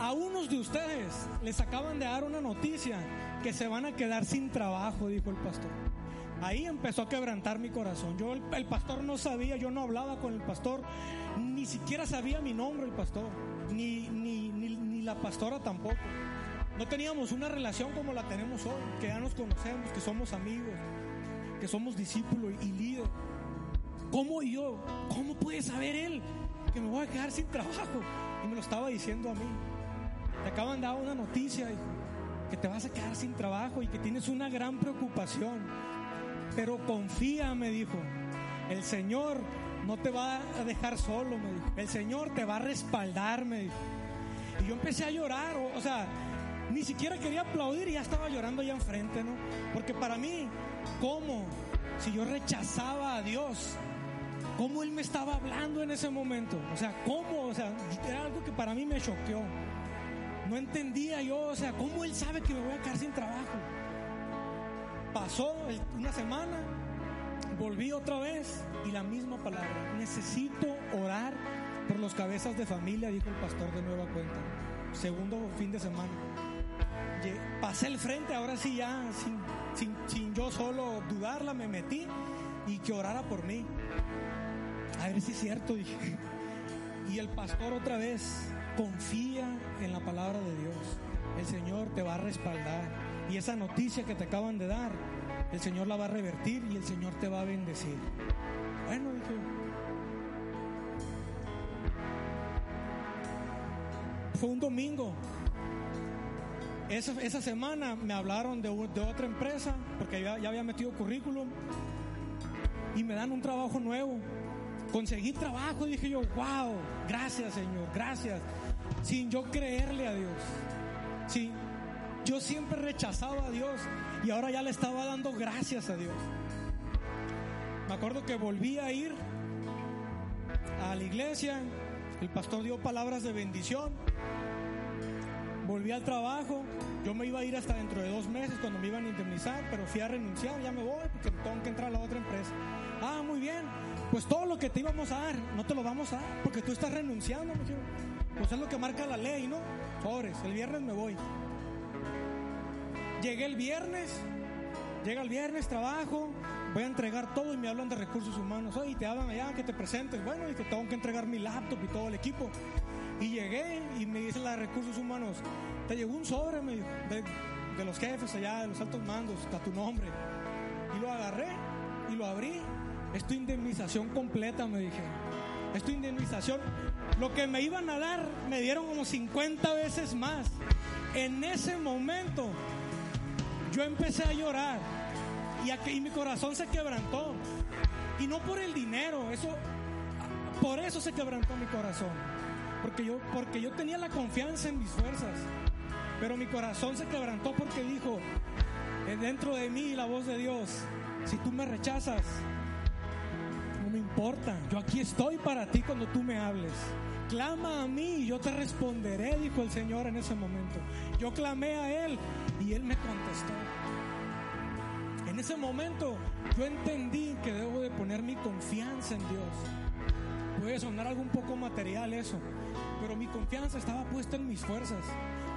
a unos de ustedes les acaban de dar una noticia que se van a quedar sin trabajo, dijo el pastor. Ahí empezó a quebrantar mi corazón. Yo, el, pastor no sabía, yo no hablaba con el pastor, ni siquiera sabía mi nombre el pastor, ni, ni, ni, ni la pastora tampoco. No teníamos una relación como la tenemos hoy, que ya nos conocemos, que somos amigos, que somos discípulos y líderes. ¿Cómo yo? ¿Cómo puede saber él que me voy a quedar sin trabajo? Y me lo estaba diciendo a mí. Te acaban de dar una noticia, hijo, que te vas a quedar sin trabajo y que tienes una gran preocupación. Pero confía, me dijo. El Señor no te va a dejar solo, me dijo. El Señor te va a respaldar, me dijo. Y yo empecé a llorar, o, sea, ni siquiera quería aplaudir y ya estaba llorando allá enfrente, ¿no? Porque para mí, ¿cómo? Si yo rechazaba a Dios, ¿cómo Él me estaba hablando en ese momento? O sea, ¿cómo? O sea, era algo que para mí me choqueó. No entendía yo, o sea, ¿cómo él sabe que me voy a quedar sin trabajo? Pasó una semana, volví otra vez y la misma palabra. Necesito orar por los cabezas de familia, dijo el pastor de nueva cuenta. Segundo fin de semana. Pasé el frente, ahora sí ya, sin, sin, sin yo solo dudarla, me metí y que orara por mí. A ver si es cierto, dije. Y el pastor otra vez, confía en la palabra de Dios. El Señor te va a respaldar. Y esa noticia que te acaban de dar, el Señor la va a revertir y el Señor te va a bendecir. Bueno, dije. Fue un domingo. esa, semana me hablaron de, otra empresa, porque ya, ya había metido currículum, y me dan un trabajo nuevo. Conseguí trabajo dije yo, wow, gracias Señor, gracias. Sin yo creerle a Dios. Sí, yo siempre rechazaba a Dios y ahora ya le estaba dando gracias a Dios. Me acuerdo que volví a ir a la iglesia, el pastor dio palabras de bendición, volví al trabajo, yo me iba a ir hasta dentro de dos meses cuando me iban a indemnizar, pero fui a renunciar, ya me voy porque tengo que entrar a la otra empresa. Ah, muy bien, pues todo lo que te íbamos a dar, no te lo vamos a dar, porque tú estás renunciando, me. Pues es lo que marca la ley, ¿no? Pobres, el viernes me voy. Llegué el viernes, llega el viernes, trabajo, voy a entregar todo y me hablan de recursos humanos. Oye, te hablan allá, que te presentes. Bueno, y que tengo que entregar mi laptop y todo el equipo. Y llegué y me dicen la de recursos humanos, te llegó un sobre, me dijo, de, de los jefes allá, de los altos mandos, está tu nombre. Y lo agarré y lo abrí. Es tu indemnización completa, me dije. Es tu indemnización. Lo que me iban a dar, me dieron como 50 veces más. En ese momento, yo empecé a llorar y, a que- y mi corazón se quebrantó. Y no por el dinero, eso, por eso se quebrantó mi corazón. Porque yo, tenía la confianza en mis fuerzas. Pero mi corazón se quebrantó porque dijo, "Eh, dentro de mí la voz de Dios, si tú me rechazas, importa, yo aquí estoy para ti cuando tú me hables. Clama a mí y yo te responderé, dijo el Señor en ese momento. Yo clamé a Él y Él me contestó. En ese momento yo entendí que debo de poner mi confianza en Dios. Puede sonar algo un poco material eso, pero mi confianza estaba puesta en mis fuerzas.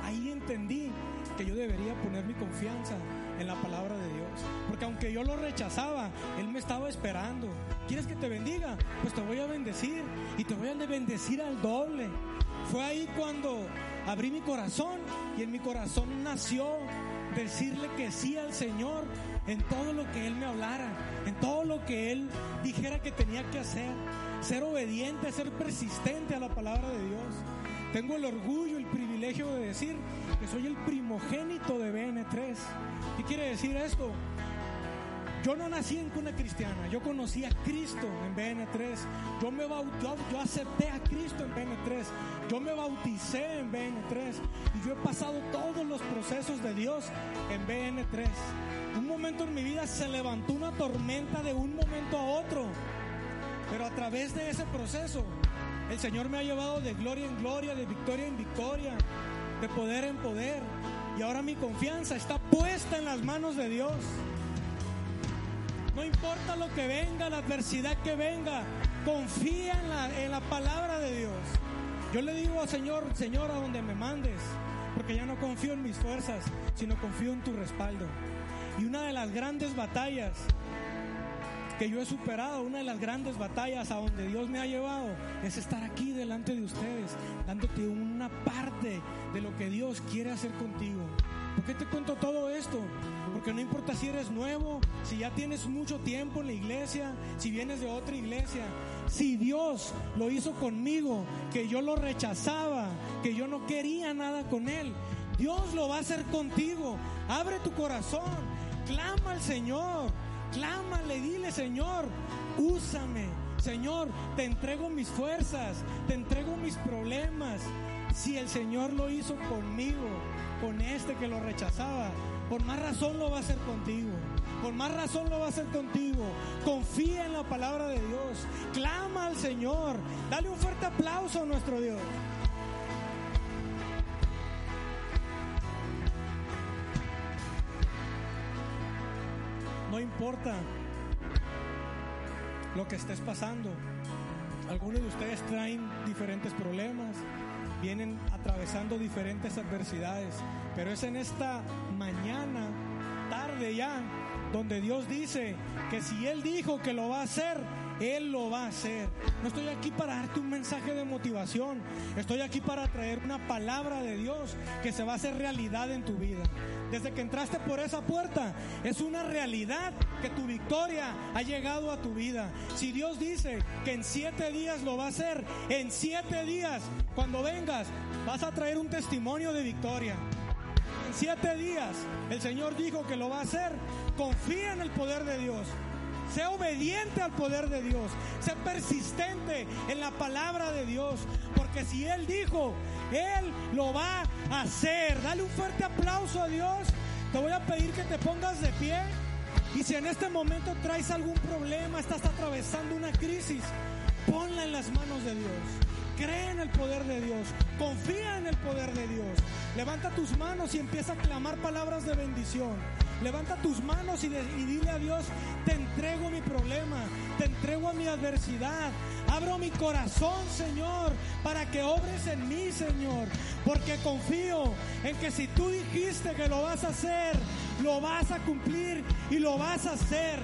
Ahí entendí que yo debería poner mi confianza en la palabra de Dios. Porque aunque yo lo rechazaba, Él me estaba esperando. ¿Quieres que te bendiga? Pues te voy a bendecir y te voy a bendecir al doble. Fue ahí cuando abrí mi corazón y en mi corazón nació decirle que sí al Señor en todo lo que Él me hablara, en todo lo que Él dijera que tenía que hacer. Ser obediente, ser persistente a la palabra de Dios. Tengo el orgullo, el privilegio de decir que soy el primogénito de BN3. ¿Qué quiere decir esto? Yo no nací en cuna cristiana, yo conocí a Cristo en BN3. Yo me baut- yo, yo acepté a Cristo en BN3. Yo me bauticé en BN3 y yo he pasado todos los procesos de Dios en BN3. Un momento en mi vida se levantó una tormenta de un momento a otro. Pero a través de ese proceso, el Señor me ha llevado de gloria en gloria, de victoria en victoria, de poder en poder. Y ahora mi confianza está puesta en las manos de Dios. No importa lo que venga, la adversidad que venga, confía en la, en la palabra de Dios. Yo le digo al Señor, Señor, a donde me mandes, porque ya no confío en mis fuerzas, sino confío en tu respaldo. Y una de las grandes batallas que yo he superado, una de las grandes batallas a donde Dios me ha llevado, es estar aquí delante de ustedes, dándote una parte de lo que Dios quiere hacer contigo. ¿Por qué te cuento todo esto? Porque no importa si eres nuevo, si ya tienes mucho tiempo en la iglesia, si vienes de otra iglesia, si Dios lo hizo conmigo, que yo lo rechazaba, que yo no quería nada con Él, Dios lo va a hacer contigo. Abre tu corazón, clama al Señor. Clámale, dile, Señor, úsame. Señor, te entrego mis fuerzas, te entrego mis problemas. Si el Señor lo hizo conmigo, con este que lo rechazaba, por más razón lo va a hacer contigo. Por más razón lo va a hacer contigo. Confía en la palabra de Dios. Clama al Señor. Dale un fuerte aplauso a nuestro Dios. No importa lo que estés pasando. Algunos de ustedes traen diferentes problemas, vienen atravesando diferentes adversidades, pero es en esta mañana, tarde ya, donde Dios dice que si Él dijo que lo va a hacer, Él lo va a hacer. No estoy aquí para darte un mensaje de motivación, estoy aquí para traer una palabra de Dios que se va a hacer realidad en tu vida. Desde que entraste por esa puerta, es una realidad que tu victoria ha llegado a tu vida. Si Dios dice que en siete días lo va a hacer, en siete días, cuando vengas, vas a traer un testimonio de victoria. en siete días el Señor dijo que lo va a hacer, confía en el poder de Dios. Sé obediente al poder de Dios. Sé persistente en la palabra de Dios. Porque si Él dijo, Él lo va a hacer. Dale un fuerte aplauso a Dios. Te voy a pedir que te pongas de pie. Y si en este momento traes algún problema, estás atravesando una crisis, ponla en las manos de Dios. Cree en el poder de Dios. Confía en el poder de Dios. Levanta tus manos y empieza a clamar palabras de bendición. Levanta tus manos y, dile a Dios, te entrego mi problema, te entrego a mi adversidad. Abro mi corazón, Señor, para que obres en mí, Señor. Porque confío en que si tú dijiste que lo vas a hacer, lo vas a cumplir y lo vas a hacer.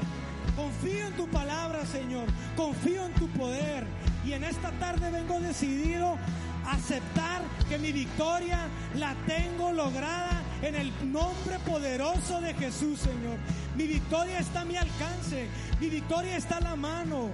Confío en tu palabra, Señor. Confío en tu poder. Y en esta tarde vengo decidido a aceptar que mi victoria la tengo lograda en el nombre poderoso de Jesús, Señor. Mi victoria está a mi alcance. Mi victoria está a la mano.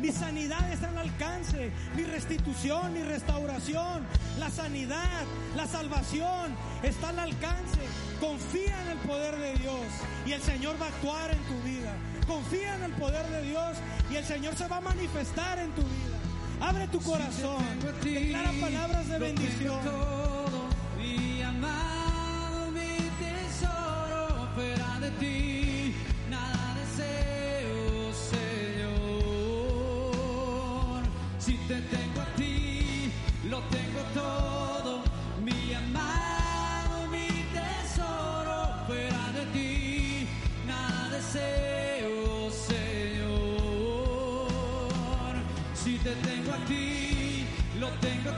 Mi sanidad está al alcance. Mi restitución, mi restauración, la sanidad, la salvación está al alcance. Confía en el poder de Dios y el Señor va a actuar en tu vida. Confía en el poder de Dios y el Señor se va a manifestar en tu vida. Abre tu corazón. Declara palabras de bendición.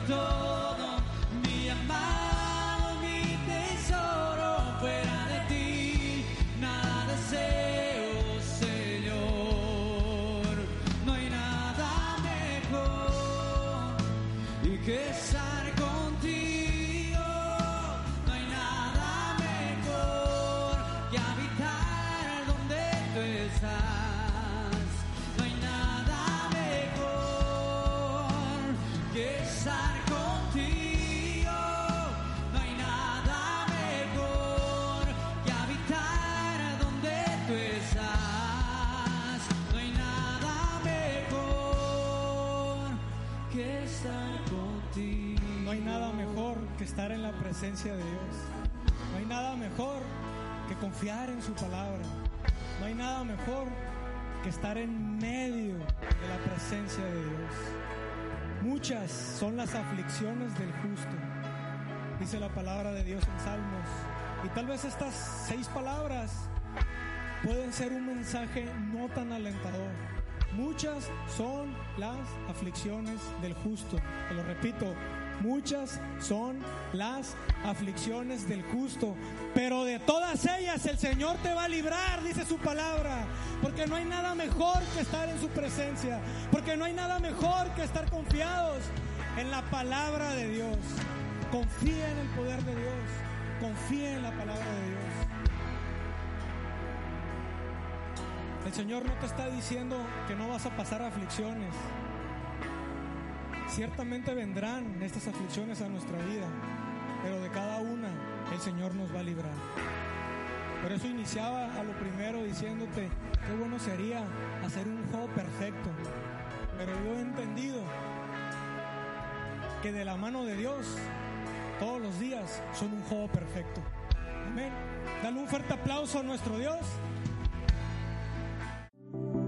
Tengo estar en la presencia de Dios. No hay nada mejor que confiar en su palabra. No hay nada mejor que estar en medio de la presencia de Dios. Muchas son las aflicciones del justo, dice la palabra de Dios en Salmos. Y tal vez estas seis palabras pueden ser un mensaje no tan alentador. Muchas son las aflicciones del justo. Te lo repito, muchas son las aflicciones del justo. Pero de todas ellas el Señor te va a librar, dice su palabra. Porque no hay nada mejor que estar en su presencia. Porque no hay nada mejor que estar confiados en la palabra de Dios. Confía en el poder de Dios. Confía en la palabra de Dios. El Señor no te está diciendo que no vas a pasar aflicciones. Ciertamente vendrán estas aflicciones a nuestra vida, pero de cada una el Señor nos va a librar. Por eso iniciaba a lo primero diciéndote, qué bueno sería hacer un juego perfecto. Pero yo he entendido que de la mano de Dios todos los días son un juego perfecto. Amén. Dale un fuerte aplauso a nuestro Dios.